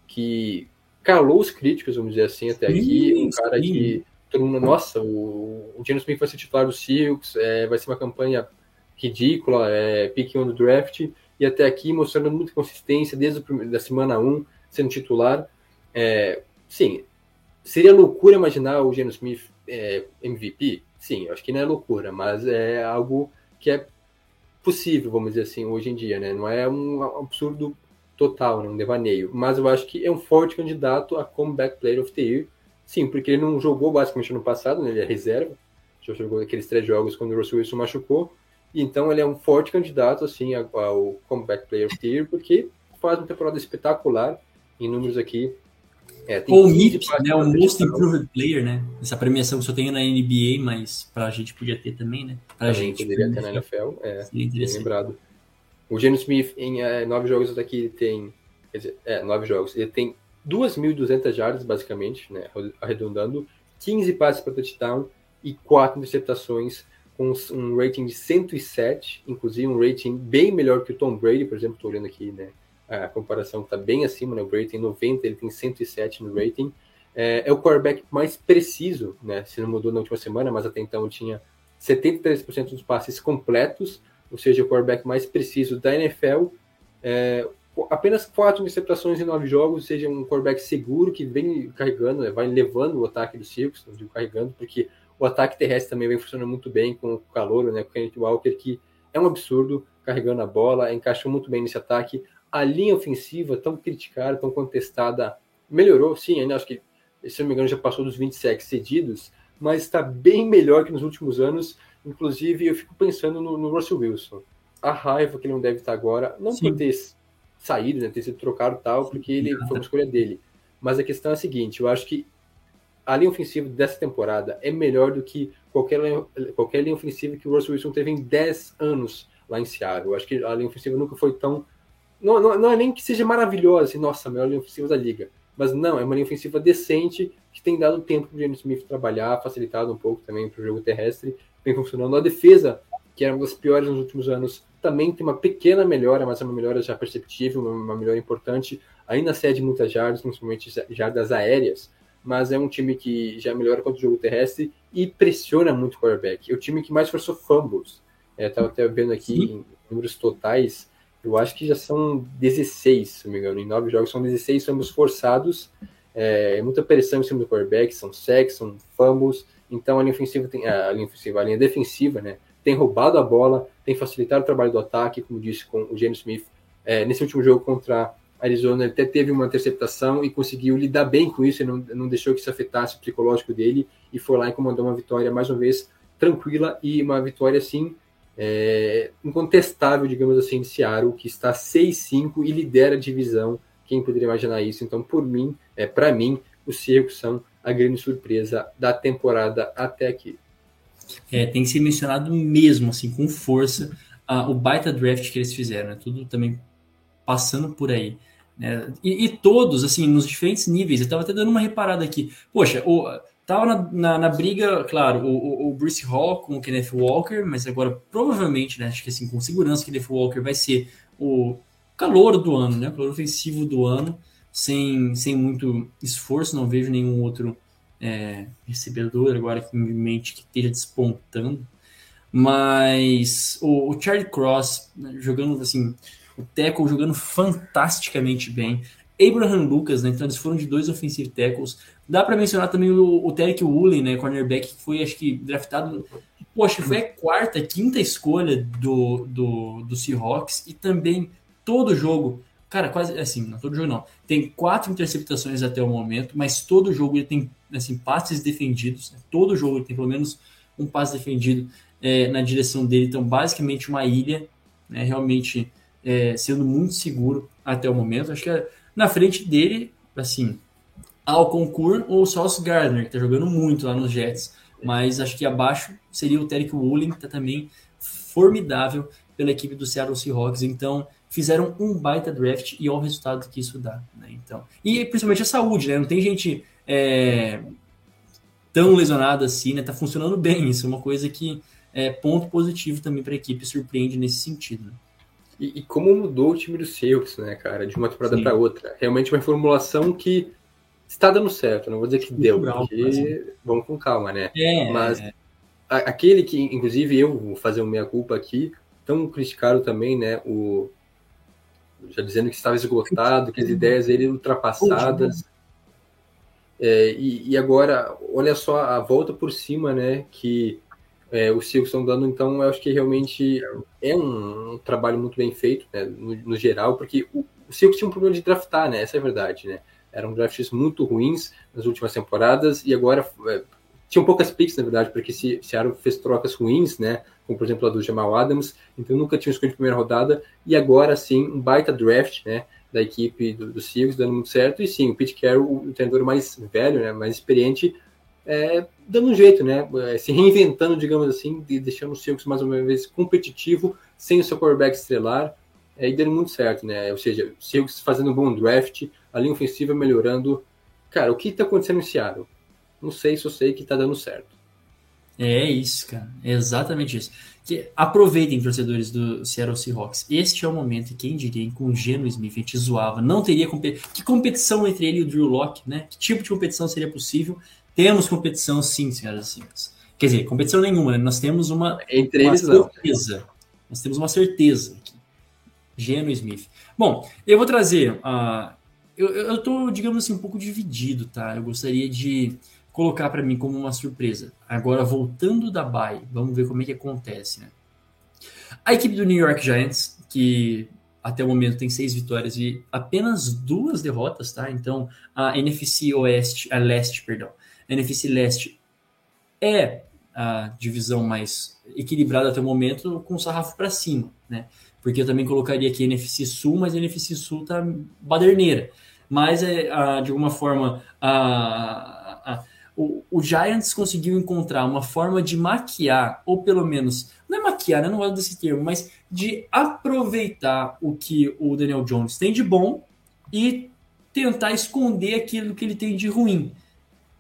que calou os críticos, vamos dizer assim, até aqui. Um cara sim. que todo mundo, nossa, o, o Geno Smith vai ser titular do Seahawks, é, vai ser uma campanha ridícula, é, pique do draft, e até aqui mostrando muita consistência desde a semana 1, sendo titular. É, sim, seria loucura imaginar o Geno Smith é, MVP? Sim, acho que não é loucura, mas é algo que é possível, vamos dizer assim, hoje em dia, né? Não é um absurdo total, né? um devaneio, mas eu acho que é um forte candidato a comeback player of the year, Sim, porque ele não jogou basicamente no passado, né? ele é reserva. já jogou aqueles três jogos quando o Russell Wilson machucou, e então ele é um forte candidato assim ao Comeback Player of the Year, porque faz uma temporada espetacular em números aqui. É, Ou o MIP, né, o Most Improved Player, né? Essa premiação que só tem na NBA, mas pra gente podia ter também, né? Pra também gente. poderia ter na NFL, é, bem lembrado. O Geno Smith, em é, nove jogos daqui, tem... Quer dizer, é, nove jogos. Ele tem 2.200 jardas, basicamente, né, arredondando, 15 passes para touchdown e 4 interceptações, com um rating de 107, inclusive um rating bem melhor que o Tom Brady, por exemplo, estou olhando aqui, né, a comparação está bem acima, né, o Brady tem 90, ele tem 107 no rating, é, é, o quarterback mais preciso, né, se não mudou na última semana, mas até então tinha 73% dos passes completos, ou seja, o quarterback mais preciso da NFL, é, apenas quatro interceptações em nove jogos, seja um quarterback seguro que vem carregando, né, vai levando o ataque do Circus, não digo carregando, porque o ataque terrestre também vem funcionando muito bem com o calor, né, com o Kenneth Walker, que é um absurdo carregando a bola, encaixou muito bem nesse ataque. A linha ofensiva, tão criticada, tão contestada, melhorou, sim, ainda acho que, se não me engano, já passou dos 20 sacks cedidos, mas está bem melhor que nos últimos anos. Inclusive, eu fico pensando no, no Russell Wilson. A raiva que ele não deve estar agora, não sim. por ter saído, né, ter sido trocado tal, porque ele foi uma escolha dele. Mas a questão é a seguinte, eu acho que a linha ofensiva dessa temporada é melhor do que qualquer, qualquer linha ofensiva que o Russell Wilson teve em 10 anos lá em Seattle. Eu acho que a linha ofensiva nunca foi tão... Não, não, não é nem que seja maravilhosa, assim, nossa, a melhor linha ofensiva da liga. Mas não, é uma linha ofensiva decente que tem dado tempo para o James Smith trabalhar, facilitado um pouco também para o jogo terrestre, vem funcionando. A defesa, que era uma das piores nos últimos anos, também tem uma pequena melhora, mas é uma melhora já perceptível, uma melhora importante. Ainda cede muitas jardas, principalmente jardas aéreas, mas é um time que já melhora contra o jogo terrestre e pressiona muito o quarterback. É o time que mais forçou fumbles. Estava é, até vendo aqui em números totais, eu acho que já são 16, se não me engano. Em nove jogos são 16 fumbles forçados. É, muita pressão em cima do quarterback, são sacks, são fumbles. Então a linha ofensiva tem a linha ofensiva, a linha defensiva, né? tem roubado a bola, tem facilitado o trabalho do ataque, como disse com o James Smith. É, nesse último jogo contra a Arizona, ele até teve uma interceptação e conseguiu lidar bem com isso, ele não, não deixou que isso afetasse o psicológico dele e foi lá e comandou uma vitória, mais uma vez, tranquila e uma vitória, assim, é, incontestável, digamos assim, de Seattle, que está 6-5 e lidera a divisão. Quem poderia imaginar isso? Então, por mim, é, para mim, os Seahawks são a grande surpresa da temporada até aqui é, tem que ser mencionado mesmo, assim, com força, uh, o baita draft que eles fizeram, né? Tudo também passando por aí. Né? E, e, todos, assim, nos diferentes níveis. Eu estava até dando uma reparada aqui. Poxa, o, tava na, na, na briga, claro, o, o, o, Bruce Hall com o Kenneth Walker, mas agora provavelmente, né, acho que assim, com segurança, o Kenneth Walker vai ser o calor do ano, né? O calor ofensivo do ano, sem, sem muito esforço, não vejo nenhum outro é, recebedor agora que em mente que esteja despontando. Mas o, o Charlie Cross né, jogando assim, o Teco jogando fantasticamente bem. Abraham Lucas, né? Então eles foram de dois offensive tackles. Dá para mencionar também o, o Woolen, né? Cornerback, que foi, acho que, draftado. Poxa, foi a quarta, quinta escolha do, do, do Seahawks. E também todo jogo Cara, quase assim, não todo jogo não. Tem quatro interceptações até o momento, mas todo jogo ele tem assim, passes defendidos. Né? Todo jogo tem pelo menos um passe defendido é, na direção dele. Então, basicamente, uma ilha, né? realmente é, sendo muito seguro até o momento. Acho que é, na frente dele, assim, ao concurso ou o Sauce Gardner, que tá jogando muito lá nos Jets. Mas acho que abaixo seria o Terry Woolen, que está também formidável pela equipe do Seattle Seahawks. Então, fizeram um baita draft e olha o resultado que isso dá. Né? Então, e principalmente a saúde, né? Não tem gente é, tão lesionada assim, né? Tá funcionando bem. Isso é uma coisa que é ponto positivo também para a equipe, surpreende nesse sentido. Né? E, e, como mudou o time do Seahawks, né, cara, de uma temporada para outra. Realmente uma formulação que está dando certo. Não vou dizer que deu, porque assim. vamos com calma, né? É, Mas a, aquele que, inclusive, eu vou fazer uma meia culpa aqui, tão criticado também, né? O já dizendo que estava esgotado, que as ideias dele ultrapassadas. É, e, e, agora, olha só a volta por cima, né? Que é, os Seahawks estão dando, então eu acho que realmente é um, um trabalho muito bem feito, né, no, no, geral, porque o, o Seahawks tinha um problema de draftar, né? Essa é a verdade, né? Eram drafts muito ruins nas últimas temporadas e agora é, tinham poucas picks, na verdade, porque se Seattle fez trocas ruins, né? Como, por exemplo, a do Jamal Adams, então nunca tinha escolha de primeira rodada, e agora sim, um baita draft, né? Da equipe do, do Seahawks dando muito certo, e sim, o Pete Carroll, o treinador mais velho, né? Mais experiente, é, dando um jeito, né? É, se reinventando, digamos assim, e deixando o Seahawks mais uma vez competitivo, sem o seu quarterback estrelar, é, e dando muito certo, né? Ou seja, o Seahawks fazendo um bom draft, a linha ofensiva melhorando. Cara, o que está acontecendo em Seattle? Não sei, só sei que está dando certo. É isso, cara. É exatamente isso. Que aproveitem, torcedores do Seattle Seahawks. Este é o momento, quem diria, com o Geno Smith, a gente zoava. Não teria competição. Que competição entre ele e o Drew Locke, né? Que tipo de competição seria possível? Temos competição, sim, senhoras e senhores. Quer dizer, competição nenhuma, né? Nós temos uma, entre uma eles, certeza. Não. Nós temos uma certeza aqui. Geno Smith. Bom, eu vou trazer. Uh, eu, eu tô, digamos assim, um pouco dividido, tá? Eu gostaria de colocar para mim como uma surpresa. Agora, voltando da bye, vamos ver como é que acontece, né? A equipe do New York Giants, que até o momento tem seis vitórias e apenas duas derrotas, tá? Então, a NFC Oeste, a Leste, perdão, a NFC Leste é a divisão mais equilibrada até o momento, com o sarrafo para cima, né? Porque eu também colocaria aqui a NFC Sul, mas a NFC Sul tá baderneira. Mas, é, de alguma forma, a, a o, o, Giants conseguiu encontrar uma forma de maquiar, ou pelo menos, não é maquiar, né? não gosto desse termo, mas de aproveitar o que o Daniel Jones tem de bom e tentar esconder aquilo que ele tem de ruim.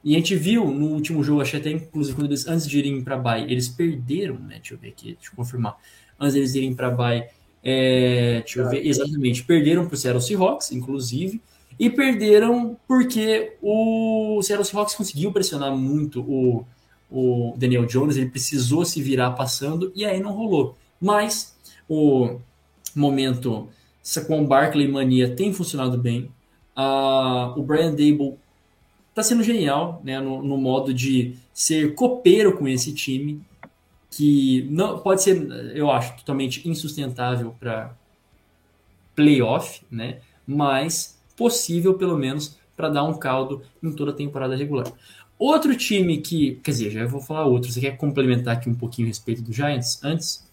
E a gente viu no último jogo, achei até inclusive quando eles, antes de irem para Bay, eles perderam, né? Deixa eu ver aqui, deixa eu confirmar. Antes deles irem para Bay, é, deixa eu ver, exatamente, perderam para o Seattle Seahawks, inclusive, e perderam porque o Seattle Seahawks conseguiu pressionar muito o, o Daniel Jones, ele precisou se virar passando e aí não rolou. Mas o momento com Barkley Mania tem funcionado bem. Uh, o Brian Dable está sendo genial né, no, no, modo de ser copeiro com esse time, que não pode ser, eu acho, totalmente insustentável para playoff, né, mas possível, pelo menos, para dar um caldo em toda a temporada regular. Outro time que, quer dizer, já vou falar outro, você quer complementar aqui um pouquinho a respeito do Giants antes?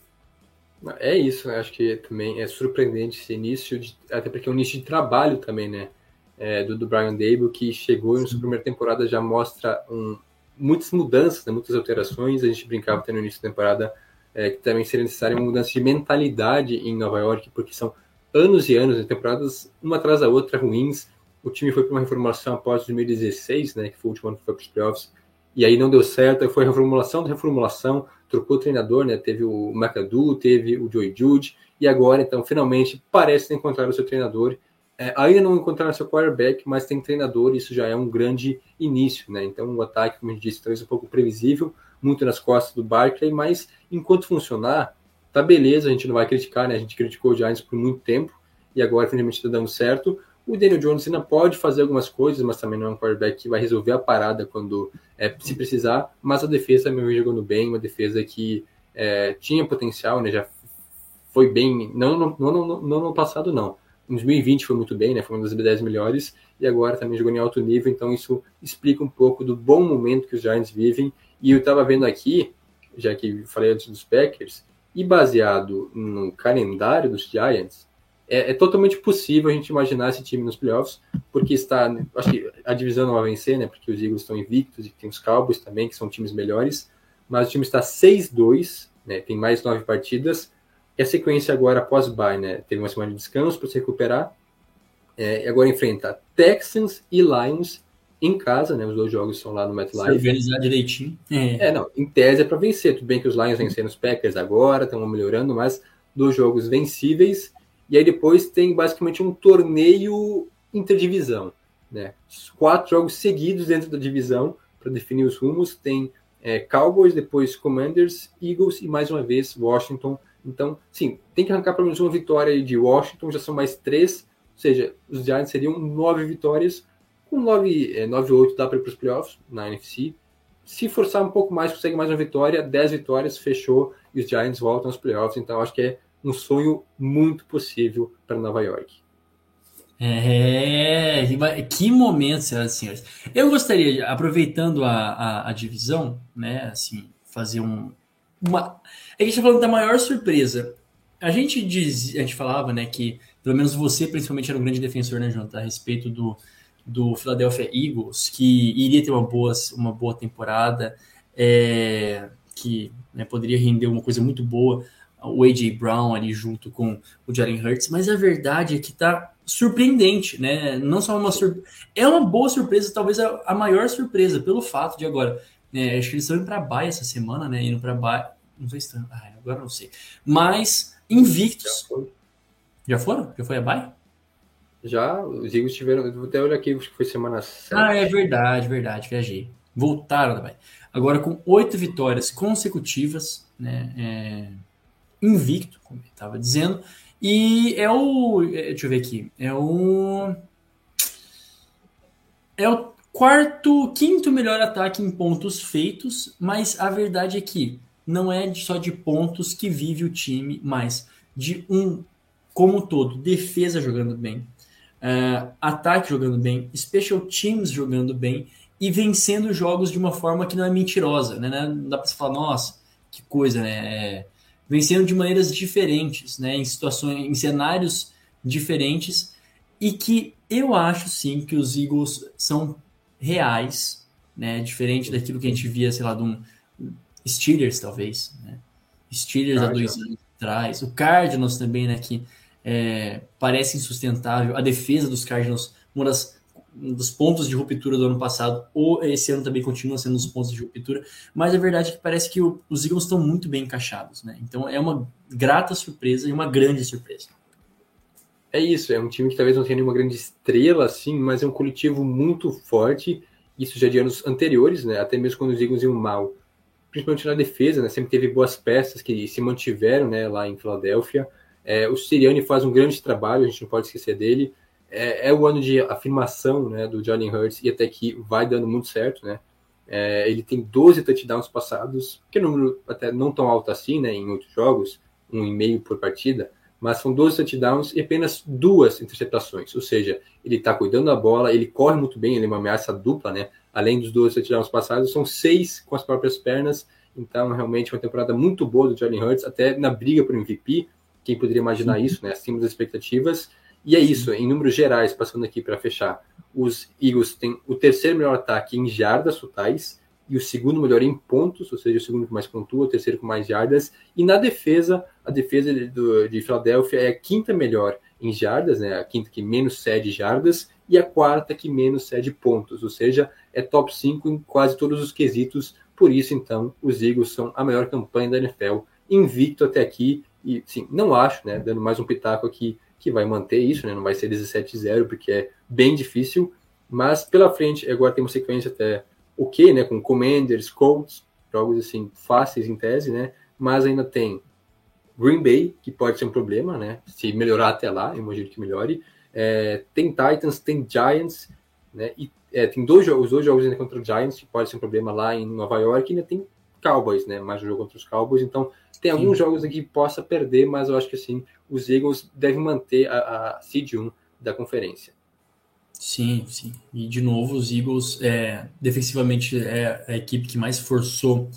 É isso, acho que também é surpreendente esse início, de, até porque é um início de trabalho também, né? É, do, do Brian Dable, que chegou em sua primeira temporada já mostra um, muitas mudanças, né, muitas alterações. A gente brincava até no início da temporada é, que também seria necessária uma mudança de mentalidade em Nova York, porque são anos e anos, de temporadas uma atrás da outra ruins. O time foi para uma reformulação após 2016, né, que foi o último ano que foi para os playoffs, e aí não deu certo, foi reformulação da reformulação, trocou o treinador, né, teve o McAdoo, teve o Joey Jude, e agora, então, finalmente, parece encontrar o seu treinador. É, ainda não encontraram seu quarterback, mas tem treinador, e isso já é um grande início, né? Então, o ataque, como a gente disse, talvez um pouco previsível, muito nas costas do Barkley, mas enquanto funcionar, tá beleza, a gente não vai criticar, né? A gente criticou o Giants por muito tempo e agora finalmente está dando certo. O Daniel Jones ainda pode fazer algumas coisas, mas também não é um quarterback que vai resolver a parada quando é, se precisar. Mas a defesa vem jogando bem, uma defesa que é, tinha potencial, né? Já foi bem, não no, não, não, não no passado, não. Em 2020 foi muito bem, né? Foi uma das 10 melhores e agora também jogou em alto nível, então isso explica um pouco do bom momento que os Giants vivem. E eu estava vendo aqui, já que falei antes dos Packers, e baseado no calendário dos Giants, é, é, totalmente possível a gente imaginar esse time nos playoffs, porque está. Acho que a divisão não vai vencer, né? Porque os Eagles estão invictos e tem os Cowboys também, que são times melhores. Mas o time está 6-2, né? Tem mais nove partidas. E a sequência agora após bye, né? Teve uma semana de descanso para se recuperar. É, agora enfrenta Texans e Lions em casa, né? Os dois jogos são lá no MetLife. Se organizar direitinho. É. é, não, em tese é para vencer. Tudo bem que os Lions venceram os Packers agora, estão melhorando, mas dois jogos vencíveis. E aí depois tem basicamente um torneio interdivisão, né? Quatro jogos seguidos dentro da divisão para definir os rumos. Tem é, Cowboys, depois Commanders, Eagles e mais uma vez Washington. Então, sim, tem que arrancar pelo menos uma vitória de Washington, já são mais três, ou seja, os Giants seriam nove vitórias com 9, é, 9 8 dá para ir para os playoffs na NFC. Se forçar um pouco mais, consegue mais uma vitória, 10 vitórias, fechou e os Giants voltam aos playoffs. Então acho que é um sonho muito possível para Nova York. É, que momento, senhoras e senhores. Eu gostaria, aproveitando a, a, a divisão, né, assim, fazer um, uma. A gente está falando da maior surpresa. A gente diz, a gente falava, né, que pelo menos você principalmente era um grande defensor, né, Jonathan, a respeito do, do Philadelphia Eagles, que iria ter uma boa, uma boa temporada, é, que né, poderia render uma coisa muito boa, o A.J. Brown ali junto com o Jalen Hurts, mas a verdade é que tá surpreendente, né? Não só uma surpresa, é uma boa surpresa, talvez a, a, maior surpresa, pelo fato de agora, né, acho que eles estão indo para Bahia essa semana, né? Indo para Bahia, não sei se estão, ah, agora não sei, mas invictos. Já, Já foram? Já foi a Bahia? Já, os Eagles tiveram, até olhar aqui, acho que foi semana 7. Ah, é verdade, verdade, viajei. Voltaram da. Agora com oito vitórias consecutivas, né? É, invicto, como eu estava dizendo, e é o. É, deixa eu ver aqui. É o. É o quarto, quinto melhor ataque em pontos feitos, mas a verdade é que não é só de pontos que vive o time, mas de um como todo, defesa jogando bem, uh, ataque jogando bem, special teams jogando bem e vencendo jogos de uma forma que não é mentirosa, né? Não dá para você falar, nossa, que coisa, né? É, vencendo de maneiras diferentes, né, em situações, em cenários diferentes, e que eu acho sim que os Eagles são reais, né, diferente daquilo que a gente via, sei lá, de um Steelers talvez, né, Steelers há dois anos atrás, o Cardinals também, né, que é, parece insustentável, a defesa dos Cardinals, uma das dos pontos de ruptura do ano passado, ou esse ano também continua sendo os pontos de ruptura, mas a verdade é que parece que o, os Eagles estão muito bem encaixados, né? Então é uma grata surpresa e uma grande surpresa. É isso, é um time que talvez não tenha nenhuma grande estrela assim, mas é um coletivo muito forte, isso já de anos anteriores, né? Até mesmo quando os Eagles iam mal, principalmente na defesa, né? Sempre teve boas peças que se mantiveram, né, lá em Filadélfia. É, o Siriani faz um grande trabalho, a gente não pode esquecer dele é, é, o ano de afirmação né, do Johnny Hurts e até que vai dando muito certo, né? É, ele tem 12 touchdowns passados, que é um número até não tão alto assim, né? Em outros jogos, um e meio por partida, mas são 12 touchdowns e apenas duas interceptações, ou seja, ele está cuidando da bola, ele corre muito bem, ele é uma ameaça dupla, né? Além dos 12 touchdowns passados, são seis com as próprias pernas, então realmente uma temporada muito boa do Johnny Hurts, até na briga por MVP, quem poderia imaginar isso, né? Acima das expectativas. E é isso, em números gerais, passando aqui para fechar, os Eagles têm o terceiro melhor ataque em jardas totais e o segundo melhor em pontos, ou seja, o segundo que mais pontua, o terceiro com mais jardas. E na defesa, a defesa do, de Filadélfia é a quinta melhor em jardas, né, a quinta que menos cede jardas, e a quarta que menos cede pontos, ou seja, é top 5 em quase todos os quesitos. Por isso, então, os Eagles são a maior campanha da NFL, invicto até aqui. E, sim, não acho, né, dando mais um pitaco aqui, que vai manter isso, né? Não vai ser 17-0, porque é bem difícil. Mas pela frente, agora tem uma sequência até ok, né? Com Commanders, Colts, jogos assim fáceis em tese, né? Mas ainda tem Green Bay, que pode ser um problema, né? Se melhorar até lá, imagino que melhore. É, tem Titans, tem Giants, né? E é, tem dois jogos, dois jogos ainda contra o Giants, que pode ser um problema lá em Nova York, e ainda tem Cowboys, né? Mais um jogo contra os Cowboys, então tem Sim. alguns jogos aqui que possa perder, mas eu acho que assim, os Eagles devem manter a, a seed 1 da conferência. Sim, sim. E de novo, os Eagles é, defensivamente é a equipe que mais forçou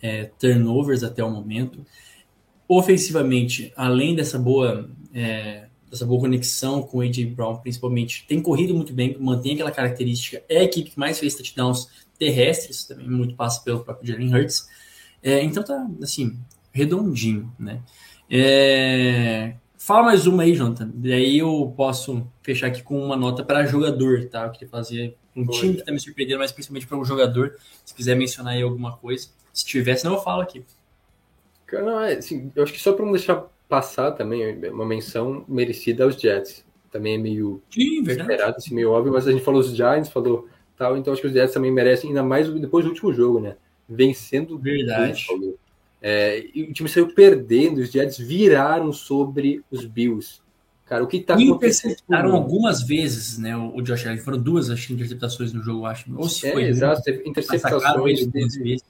é, turnovers até o momento. Ofensivamente, além dessa boa é, dessa boa conexão com o AJ Brown, principalmente, tem corrido muito bem, mantém aquela característica. É a equipe que mais fez touchdowns terrestres, também muito passa pelo próprio Jalen Hurts. É, então tá, assim, redondinho, né? É... Fala mais uma aí, Jonathan. Daí eu posso fechar aqui com uma nota para jogador, tá? Eu queria fazer um time que tá me surpreendendo, mas principalmente para um jogador. Se quiser mencionar aí alguma coisa. Se tiver, senão eu falo aqui. Não, é, assim, eu acho que só para não deixar passar também, uma menção merecida aos Jets. Também é meio Sim, esperado, assim, meio óbvio, mas a gente falou os Giants, falou tal, então acho que os Jets também merecem, ainda mais depois do último jogo, né? Vencendo Verdade. É, e o time saiu perdendo, os Jets viraram sobre os Bills. Cara, o que tá acontecendo? Interceptaram algumas vezes, né? O Josh Allen foram duas acho, interceptações no jogo, acho. Ou se é, foi exato, interceptações. Duas vezes.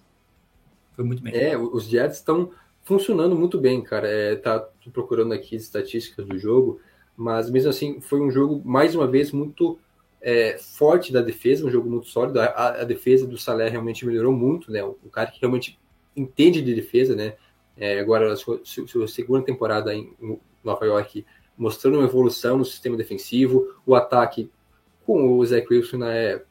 Foi muito bem. É, os Jets estão funcionando muito bem, cara. É, tá procurando aqui as estatísticas do jogo. mas mesmo assim foi um jogo, mais uma vez, muito é, forte da defesa, um jogo muito sólido. A, a, defesa do Salé realmente melhorou muito, né? O, o cara que realmente entende de defesa, né? É, agora, a sua, sua, segunda temporada em Nova York, mostrando uma evolução no sistema defensivo, o ataque com o Zach Wilson é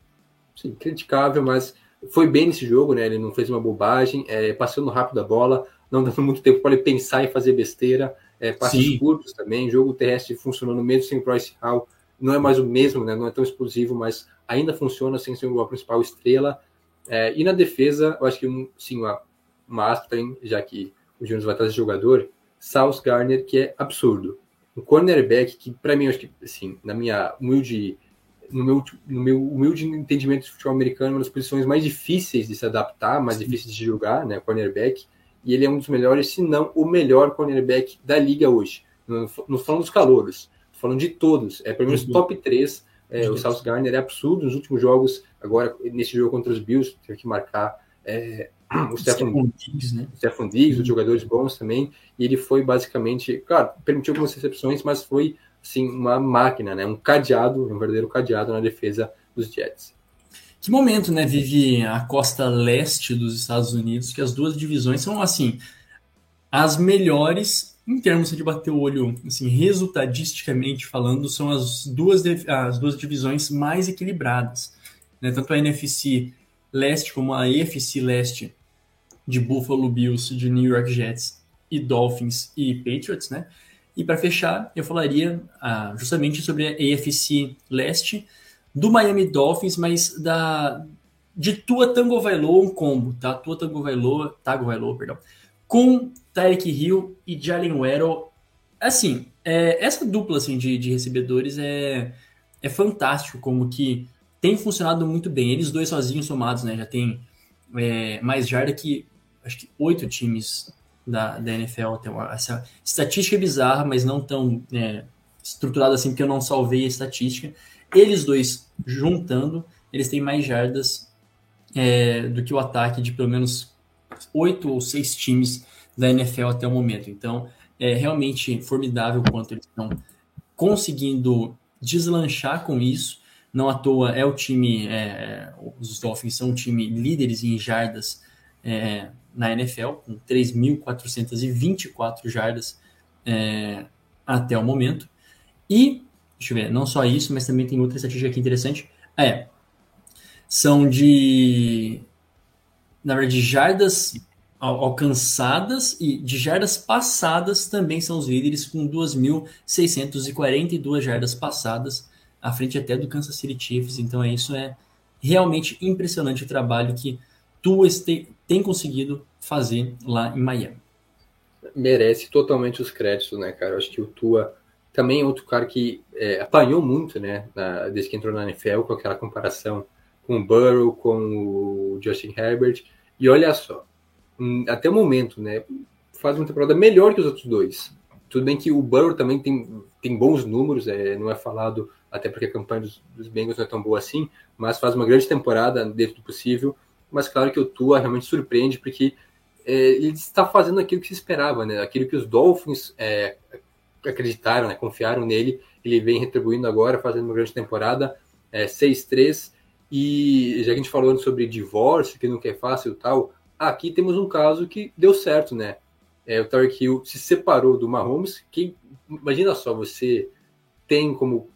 sim, criticável, mas foi bem nesse jogo, né? Ele não fez uma bobagem, é, passando rápido a bola, não dando muito tempo para ele pensar em fazer besteira, é, passos sim. curtos também, jogo terrestre funcionando mesmo sem o Bryce Hall, não é mais o mesmo, né? Não é tão explosivo, mas ainda funciona sem ser o principal estrela. É, e na defesa, eu acho que sim, uma, uma aspa já que o Jones vai trazer jogador, South Garner, que é absurdo. Um cornerback que, para mim, acho que, assim, na minha humilde, no meu, no meu humilde entendimento de futebol americano, uma das posições mais difíceis de se adaptar, mais difíceis de jogar, né, cornerback, e ele é um dos melhores, se não o melhor cornerback da liga hoje. Não, não falando dos calouros, falando de todos. É pelo menos uhum. top 3. É, o South Garner é absurdo nos últimos jogos. Agora, nesse jogo contra os Bills, teve que marcar é, o Stefan Diggs, né? Stefan Diggs, os jogadores bons também, e ele foi basicamente, claro, permitiu algumas recepções, mas foi assim uma máquina, né? Um cadeado, um verdadeiro cadeado na defesa dos Jets. Que momento, né, vive a costa leste dos Estados Unidos, que as duas divisões são assim as melhores em termos de bater o olho, assim, resultadisticamente falando, são as duas as duas divisões mais equilibradas, né? Tanto a NFC leste como a EFC leste de Buffalo Bills, de New York Jets e Dolphins e Patriots, né? E para fechar, eu falaria ah, justamente sobre a AFC leste do Miami Dolphins, mas da de Tua Tango Vailoa, um combo, tá? Tua Tango Vailoa, Tago Vailoa, perdão, com Tyreek Hill e Jalen Waddle. Assim, é, essa dupla assim, de, de recebedores é, é fantástico como que tem funcionado muito bem. Eles dois sozinhos somados, né? Já tem é, mais jarda que acho que oito times da, da NFL. Tem uma, essa estatística é bizarra, mas não tão é, estruturada assim, porque eu não salvei a estatística. Eles dois juntando, eles têm mais jardas é, do que o ataque de pelo menos oito ou seis times da NFL até o momento. Então, é realmente formidável o quanto eles estão conseguindo deslanchar com isso. Não à toa é o time, é, os Dolphins são um time líderes em jardas é, na NFL, com 3.424 jardas é, até o momento. E, deixa eu ver, não só isso, mas também tem outra estatística aqui interessante. É, são de, na verdade, jardas alcançadas e de jardas passadas também são os líderes com 2.642 jardas passadas à frente até do Kansas City Chiefs. Então é isso é realmente impressionante o trabalho que Tua tem conseguido fazer lá em Miami. Merece totalmente os créditos, né, cara? Eu acho que o Tua também outro cara que é, apanhou muito, né, na, desde que entrou na NFL, com aquela comparação com o Burrow, com o Justin Herbert. E olha só, hum, até o momento, né, faz uma temporada melhor que os outros dois. Tudo bem que o Burrow também tem, tem bons números, é, não é falado até porque a campanha dos, dos Bengals não é tão boa assim, mas faz uma grande temporada dentro do possível. Mas claro que o Tua realmente surpreende, porque é, ele está fazendo aquilo que se esperava, né? aquilo que os Dolphins é, acreditaram, né? confiaram nele. Ele vem retribuindo agora, fazendo uma grande temporada, é, 6-3. E já que a gente falou sobre divórcio, que nunca é fácil e tal, aqui temos um caso que deu certo, né? É, o Tarek Hill se separou do Mahomes, que imagina só, você tem como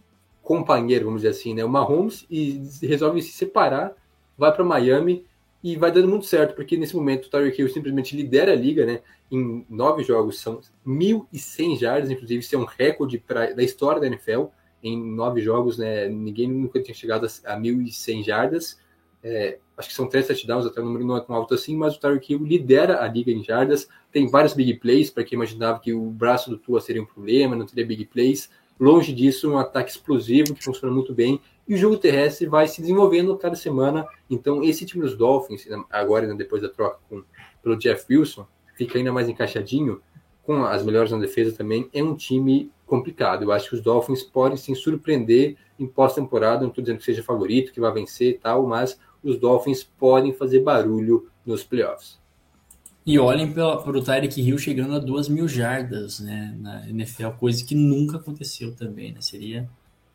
companheiro, vamos dizer assim, né? O Mahomes e resolve se separar, vai para Miami e vai dando muito certo, porque nesse momento o Tyreek Hill simplesmente lidera a liga, né? Em nove jogos são 1.100 jardas, inclusive isso é um recorde pra, da história da NFL. Em nove jogos, né? Ninguém nunca tinha chegado a, a 1.100 jardas. É, acho que são três touchdowns, até o número não é tão alto assim, mas o Tyreek Hill lidera a liga em jardas. Tem vários big plays, para quem imaginava que o braço do Tua seria um problema, não teria big plays Longe disso, um ataque explosivo que funciona muito bem. E o jogo terrestre vai se desenvolvendo cada semana. Então, esse time dos Dolphins, agora né, depois da troca com, pelo Jeff Wilson, fica ainda mais encaixadinho, com as melhores na defesa também. É um time complicado. Eu acho que os Dolphins podem se surpreender em pós-temporada. Não estou dizendo que seja favorito, que vai vencer e tal, mas os Dolphins podem fazer barulho nos playoffs. E olhem para o Tyreek Hill chegando a duas mil jardas né, na NFL, coisa que nunca aconteceu também, né? Seria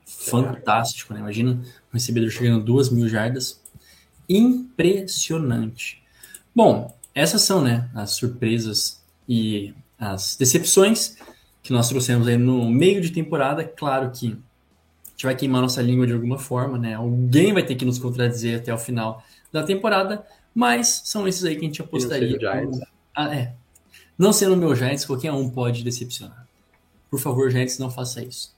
fantástico, né? Imagina um recebedor chegando a duas mil jardas. Impressionante. Bom, essas são né, as surpresas e as decepções que nós trouxemos aí no meio de temporada. Claro que a gente vai queimar nossa língua de alguma forma, né? Alguém vai ter que nos contradizer até o final da temporada, mas são esses aí que a gente apostaria. Como... Ah, é. Não sendo meu Giants, qualquer um pode decepcionar. Por favor, Giants, não faça isso.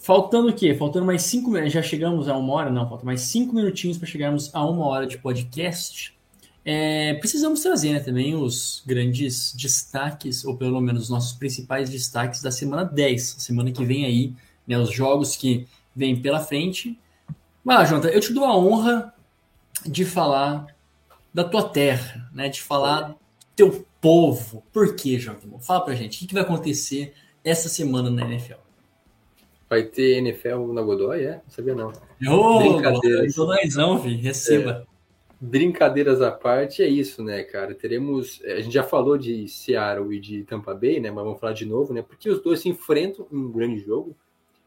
Faltando o quê? Faltando mais cinco minutos. Já chegamos a uma hora? Não, falta mais cinco minutinhos para chegarmos a uma hora de podcast. É, precisamos trazer né, também os grandes destaques, ou pelo menos os nossos principais destaques da semana 10, semana que vem aí, né, os jogos que vêm pela frente. Vai lá, Jonathan, eu te dou a honra de falar da tua terra, né? De falar do teu povo. Por quê, Jonathan? Fala pra gente, o que, vai acontecer essa semana na NFL? Vai ter NFL na Godoy, é? Não sabia não. Ô, Brincadeiras. Godoyzão, vi. Receba. É. Brincadeiras à parte, é isso, né, cara? Teremos. A gente já falou de Seattle e de Tampa Bay, né? Mas vamos falar de novo, né? Porque os dois se enfrentam em um grande jogo.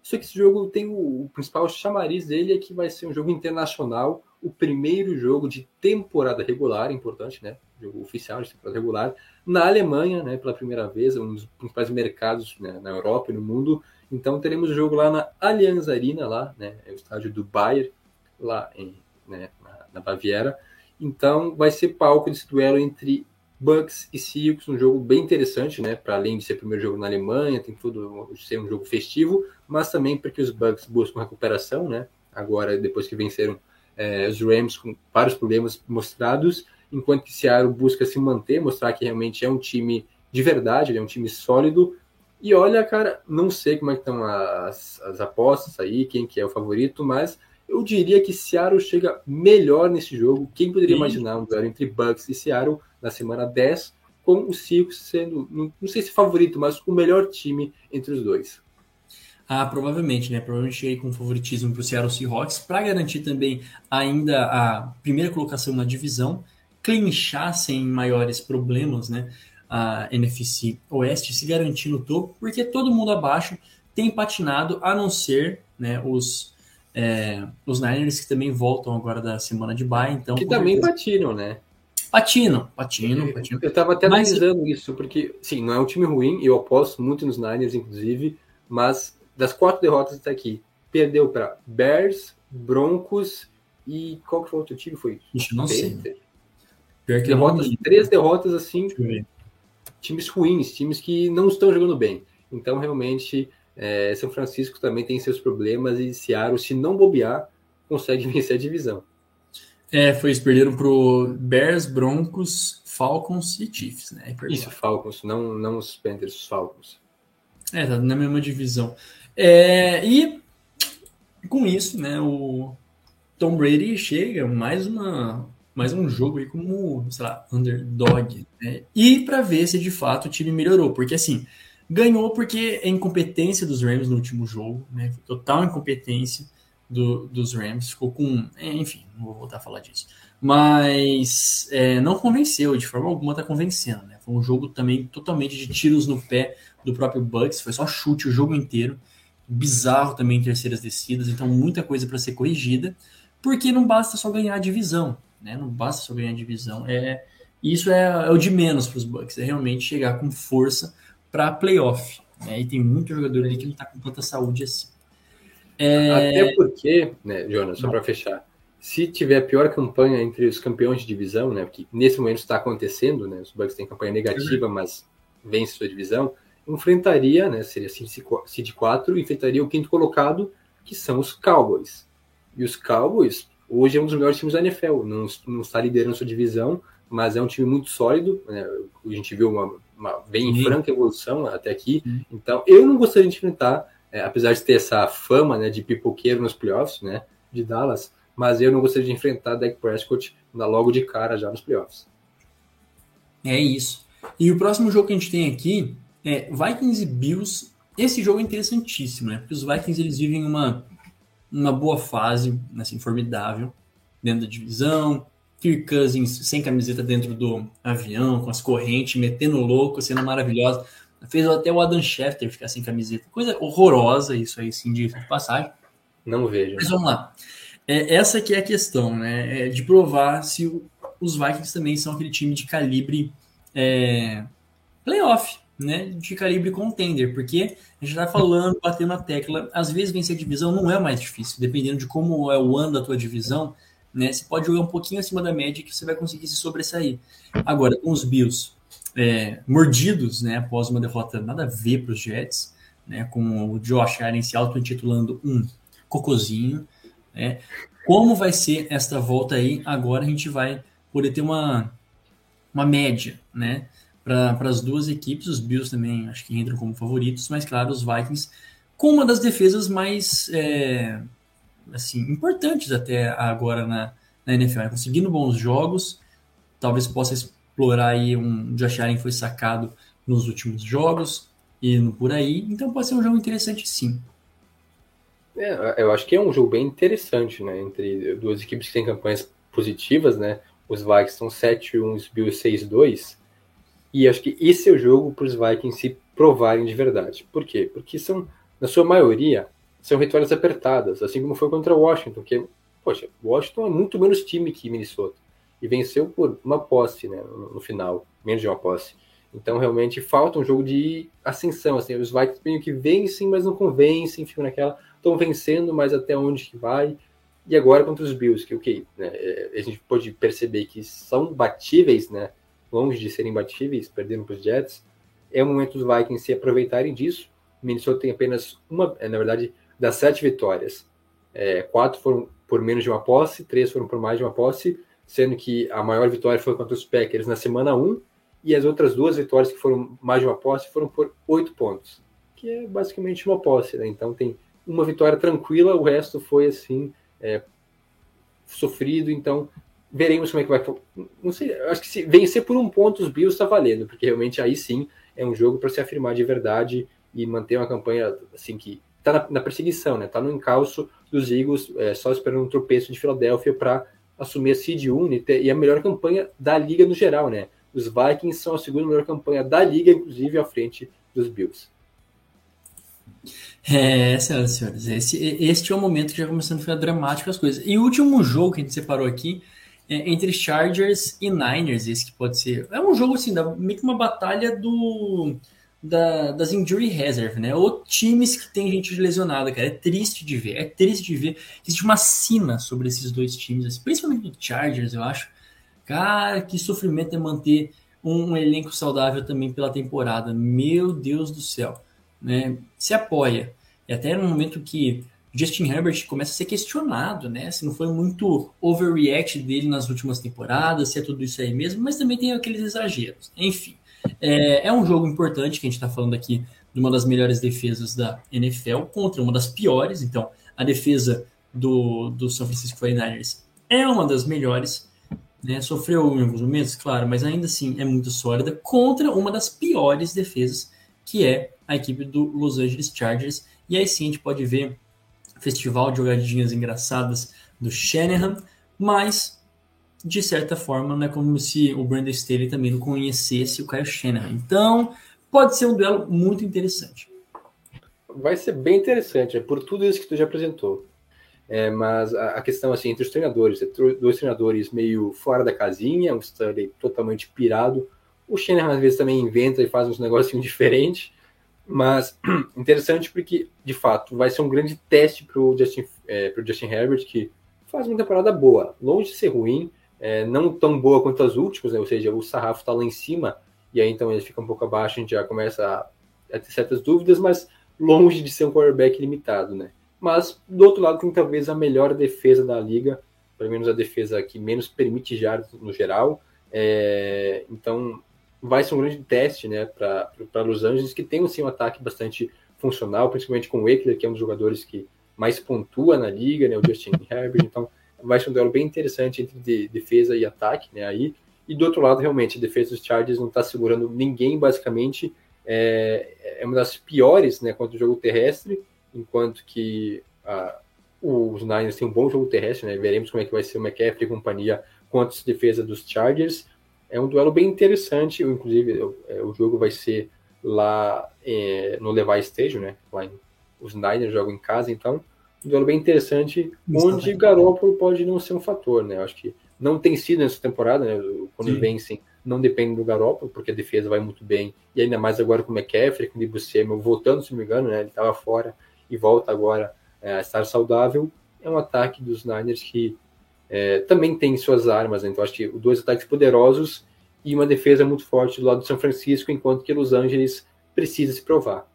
Só que esse jogo tem o, o, principal chamariz dele é que vai ser um jogo internacional, o primeiro jogo de temporada regular, importante, né? Jogo oficial de temporada regular, na Alemanha, né? Pela primeira vez, um dos principais mercados né, na Europa e no mundo. Então teremos o jogo lá na Allianz Arena, lá, né? É o estádio do Bayern, lá em, né, na, na Baviera. Então vai ser palco desse duelo entre Bucks e Seahawks, um jogo bem interessante, né? Para além de ser o primeiro jogo na Alemanha, tem tudo ser um jogo festivo, mas também porque os Bucks buscam recuperação, né? Agora, depois que venceram é, os Rams com vários problemas mostrados, enquanto que Seattle busca se manter, mostrar que realmente é um time de verdade, é um time sólido. E olha, cara, não sei como é que estão as, as apostas aí, quem que é o favorito, mas eu diria que Seattle chega melhor nesse jogo. Quem poderia Sim. imaginar um duelo entre Bucks e Seattle na semana 10, com o Seahawks sendo, não, não sei se favorito, mas o melhor time entre os dois? Ah, provavelmente, né? Provavelmente aí com favoritismo para o Seattle Seahawks para garantir também ainda a primeira colocação na divisão, clinchar sem maiores problemas, né? A NFC Oeste se garantir no topo, porque todo mundo abaixo tem patinado, a não ser né, os é, os Niners que também voltam agora da semana de bye, então. Que também certeza... patinam, né? Patinam, patinam, patinam. Eu tava até mas... analisando isso, porque, sim, não é um time ruim, eu aposto muito nos Niners, inclusive, mas das quatro derrotas até aqui, perdeu para Bears, Broncos e qual que foi o outro time? Foi? Ixi, não sei. derrotas, três derrotas assim, times ruins, times que não estão jogando bem. Então, realmente, é, São Francisco também tem seus problemas e Seattle, se não bobear, consegue vencer a divisão. É, foi isso, perderam pro Bears, Broncos, Falcons e Chiefs, né? Isso, Falcons, não, não os Panthers, os Falcons. É, tá na mesma divisão. É, e com isso, né, o Tom Brady chega mais uma mais um jogo aí como, sei lá, underdog, né? E para ver se de fato o time melhorou, porque assim, Ganhou porque é incompetência dos Rams no último jogo, né? Total incompetência do, dos Rams. Ficou com. É, enfim, não vou voltar a falar disso. Mas é, não convenceu, de forma alguma tá convencendo, né? Foi um jogo também totalmente de tiros no pé do próprio Bucks. Foi só chute o jogo inteiro. Bizarro também em terceiras descidas, então muita coisa para ser corrigida. Porque não basta só ganhar a divisão, né? Não basta só ganhar a divisão. É, isso é, é o de menos para os Bucks, é realmente chegar com força para playoff. Né? E tem muito jogador ali que não está com tanta saúde assim. É... Até porque, né, Jonas, só para fechar, se tiver a pior campanha entre os campeões de divisão, né, que nesse momento está acontecendo, né, os Bucks têm campanha negativa, mas vence sua divisão, enfrentaria, né, seria seed 4, enfrentaria o quinto colocado, que são os Cowboys. E os Cowboys, hoje é um dos melhores times da NFL, não, não está liderando sua divisão, mas é um time muito sólido, né, a gente viu uma uma, vem em franca evolução até aqui. Então, eu não gostaria de enfrentar, é, apesar de ter essa fama né, de pipoqueiro nos playoffs, né, de Dallas, mas eu não gostaria de enfrentar Dak Prescott logo de cara já nos playoffs. É isso. E o próximo jogo que a gente tem aqui é Vikings e Bills. Esse jogo é interessantíssimo, né? Porque os Vikings eles vivem uma, uma boa fase, assim, formidável, dentro da divisão, Kirk Cousins sem camiseta dentro do avião, com as correntes, metendo louco, sendo maravilhosa. Fez até o Adam Schefter ficar sem camiseta. Coisa horrorosa isso aí, sim, de passagem. Não vejo. Mas vamos lá. É, essa que é a questão, né? É de provar se o, os Vikings também são aquele time de calibre é, playoff, né? De calibre contender, porque a gente tá falando, batendo na tecla, às vezes vencer a divisão não é mais difícil, dependendo de como é o ano da tua divisão, né? Você pode jogar um pouquinho acima da média que você vai conseguir se sobressair. Agora, com os Bills é, mordidos, né? Após uma derrota nada a ver para os Jets, né? Com o Josh Allen se auto-intitulando um cocozinho, né? Como vai ser esta volta aí? Agora a gente vai poder ter uma, uma média, né? Para as duas equipes, os Bills também acho que entram como favoritos, mas claro, os Vikings com uma das defesas mais é, assim, importantes até agora na, na NFL, né? conseguindo bons jogos, talvez possa explorar aí um Josh Allen foi sacado nos últimos jogos e por aí, então pode ser um jogo interessante sim. É, eu acho que é um jogo bem interessante, né, entre duas equipes que têm campanhas positivas, né, os Vikings estão 7-1, os Bills 6-2, e acho que esse é o jogo para os Vikings se provarem de verdade. Por quê? Porque são, na sua maioria, são vitórias apertadas, assim como foi contra o Washington, que, poxa, Washington é muito menos time que Minnesota. E venceu por uma posse, né, no, final, menos de uma posse. Então, realmente, falta um jogo de ascensão, assim, os Vikings meio que vencem, mas não convencem, ficam naquela, estão vencendo, mas até onde que vai? E agora contra os Bills, que, ok, né, é, a gente pode perceber que são batíveis, né, longe de serem batíveis, perdendo para os Jets, é o momento dos Vikings se aproveitarem disso. Minnesota tem apenas uma, é, na verdade, das sete vitórias, é, quatro foram por menos de uma posse, três foram por mais de uma posse, sendo que a maior vitória foi contra os Packers na semana 1, e as outras duas vitórias que foram mais de uma posse foram por oito pontos, que é basicamente uma posse, né? Então tem uma vitória tranquila, o resto foi assim, é, sofrido, então veremos como é que vai. Não sei, acho que se vencer por um ponto os Bills está valendo, porque realmente aí sim é um jogo para se afirmar de verdade e manter uma campanha assim que está na, na, perseguição, né? Está no encalço dos Eagles, é, só esperando um tropeço de Filadélfia para assumir a seed 1 e, ter, e a melhor campanha da liga no geral, né? Os Vikings são a segunda melhor campanha da liga, inclusive à frente dos Bills. É, senhoras e senhores, esse, este é o momento que já começando a ficar dramático as coisas. E o último jogo que a gente separou aqui é entre Chargers e Niners, esse que pode ser. É um jogo assim, meio que uma batalha do da, das injury reserve, né? Ou times que tem gente lesionada, cara. É triste de ver, é triste de ver. Existe uma sina sobre esses dois times, assim, principalmente do Chargers, eu acho. Cara, que sofrimento é manter um, um elenco saudável também pela temporada. Meu Deus do céu. Né? Se apoia. E até no momento que Justin Herbert começa a ser questionado, né? Se não foi muito overreact dele nas últimas temporadas, se é tudo isso aí mesmo, mas também tem aqueles exageros. Enfim. É, é um jogo importante que a gente está falando aqui de uma das melhores defesas da NFL contra uma das piores. Então, a defesa do, do São Francisco 49ers é uma das melhores. Né? Sofreu em alguns momentos, claro, mas ainda assim é muito sólida contra uma das piores defesas, que é a equipe do Los Angeles Chargers. E aí sim a gente pode ver festival de jogadinhas engraçadas do Shanahan, mas de certa forma, não é como se o Brandon Staley também não conhecesse o Kyle Shanahan. Então, pode ser um duelo muito interessante. Vai ser bem interessante, é por tudo isso que tu já apresentou. É, mas a, questão assim entre os treinadores, é dois treinadores meio fora da casinha, um Stanley totalmente pirado. O Shanahan às vezes também inventa e faz uns negocinhos diferentes, mas interessante porque de fato vai ser um grande teste para o Justin, é, Justin Herbert que faz uma temporada boa, longe de ser ruim, é, não tão boa quanto as últimas, né? ou seja, o sarrafo está lá em cima, e aí então ele fica um pouco abaixo, a gente já começa a, a, ter certas dúvidas, mas longe de ser um quarterback limitado, né? Mas, do outro lado, tem talvez a melhor defesa da liga, pelo menos a defesa que menos permite jardas no geral, é, então vai ser um grande teste, né, para Los Angeles, que tem, assim, um ataque bastante funcional, principalmente com o Eckler, que é um dos jogadores que mais pontua na liga, né, o Justin Herbert, então vai ser um duelo bem interessante entre de, defesa e ataque, né? Aí, e do outro lado, realmente, a defesa dos Chargers não está segurando ninguém, basicamente. É, é uma das piores, né, contra o jogo terrestre, enquanto que os Niners têm um bom jogo terrestre, né? Veremos como é que vai ser o McCaffrey e companhia contra a defesa dos Chargers. É um duelo bem interessante, inclusive é, o jogo vai ser lá é, no Levi Stadium, né? Lá em, os Niners jogam em casa, então um duelo bem interessante, Isso onde também. Garoppolo pode não ser um fator, né? Eu acho que não tem sido nessa temporada, né? Quando Sim. vencem, não depende do Garoppolo, porque a defesa vai muito bem, e ainda mais agora com o McCaffrey, com o Debo Samuel voltando, se não me engano, né? Ele estava fora e volta agora é, a estar saudável. É um ataque dos Niners que é, também tem suas armas, né? então acho que dois ataques poderosos e uma defesa muito forte do lado de São Francisco, enquanto que Los Angeles precisa se provar.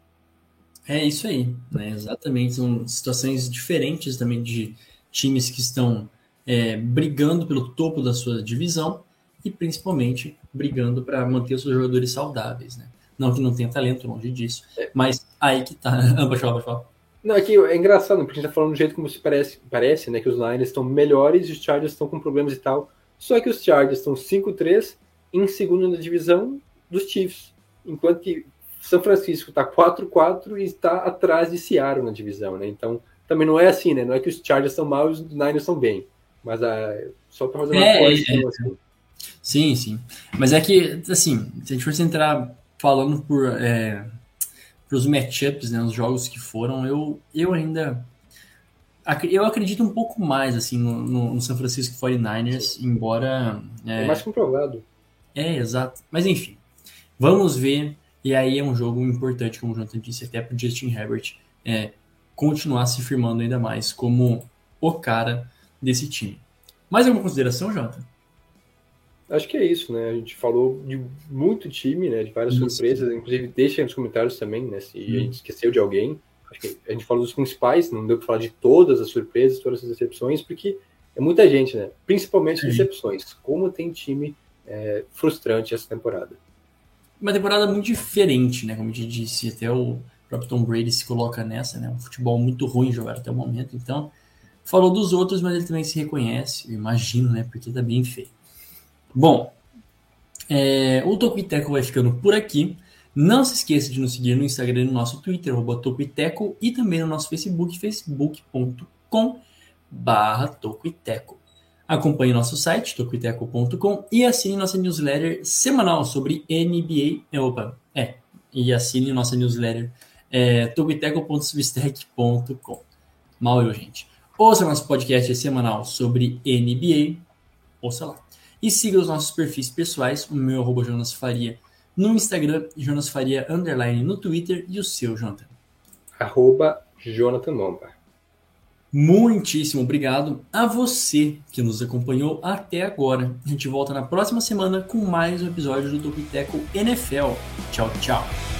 É isso aí, né? exatamente. São situações diferentes também de times que estão é, brigando pelo topo da sua divisão e principalmente brigando para manter os seus jogadores saudáveis. Né? Não que não tenha talento, longe disso, é. mas aí que tá. pode falar, pode falar. Não, é, é engraçado, porque a gente tá falando do jeito como se parece, parece né? Que os Niners estão melhores e os Chargers estão com problemas e tal. Só que os Chargers estão 5-3 em segundo na divisão dos Chiefs, enquanto que São Francisco está 4-4 e está atrás de Seattle na divisão, né? Então, também não é assim, né? Não é que os Chargers são mal e os Niners são bem, mas ah, só para fazer uma é, correção, é, assim. Sim, sim. Mas é que, assim, se a gente fosse entrar falando por é, os matchups, né, os jogos que foram, eu, eu ainda eu acredito um pouco mais assim no, no, no San Francisco 49ers, sim. embora é, é mais comprovado. É, exato. Mas enfim, vamos ver. E aí é um jogo importante, como o Jonathan disse, até para o Justin Herbert é, continuar se firmando ainda mais como o cara desse time. Mais alguma consideração, Jonathan? Acho que é isso, né? A gente falou de muito time, né? De várias isso. surpresas. Inclusive, deixa nos comentários também, né? Se hum. a gente esqueceu de alguém. Acho que a gente falou dos principais, não deu para falar de todas as surpresas, todas as decepções, porque é muita gente, né? Principalmente decepções. Como tem time é, frustrante essa temporada. Uma temporada muito diferente, né? Como a gente disse, até o próprio Tom Brady se coloca nessa, né? Um futebol muito ruim jogado até o momento. Então, falou dos outros, mas ele também se reconhece, eu imagino, né? Porque tá bem feio. Bom, é, o Tocuiteco vai ficando por aqui. Não se esqueça de nos seguir no Instagram e no nosso Twitter, Tocuiteco, e também no nosso Facebook, facebook.com barra Tocuiteco. Acompanhe nosso site, tocoiteco.com, e assine nossa newsletter semanal sobre NBA. É, opa, é, e assine nossa newsletter é. Mal eu, gente. Ouça nosso podcast semanal sobre NBA, ouça lá. E siga os nossos perfis pessoais, o meu arroba Jonas Faria no Instagram, Jonas Faria underline no Twitter e o seu, Jonathan. Arroba Jonathan Momba. Muitíssimo obrigado a você que nos acompanhou até agora. A gente volta na próxima semana com mais um episódio do Topiteco NFL. Tchau, tchau.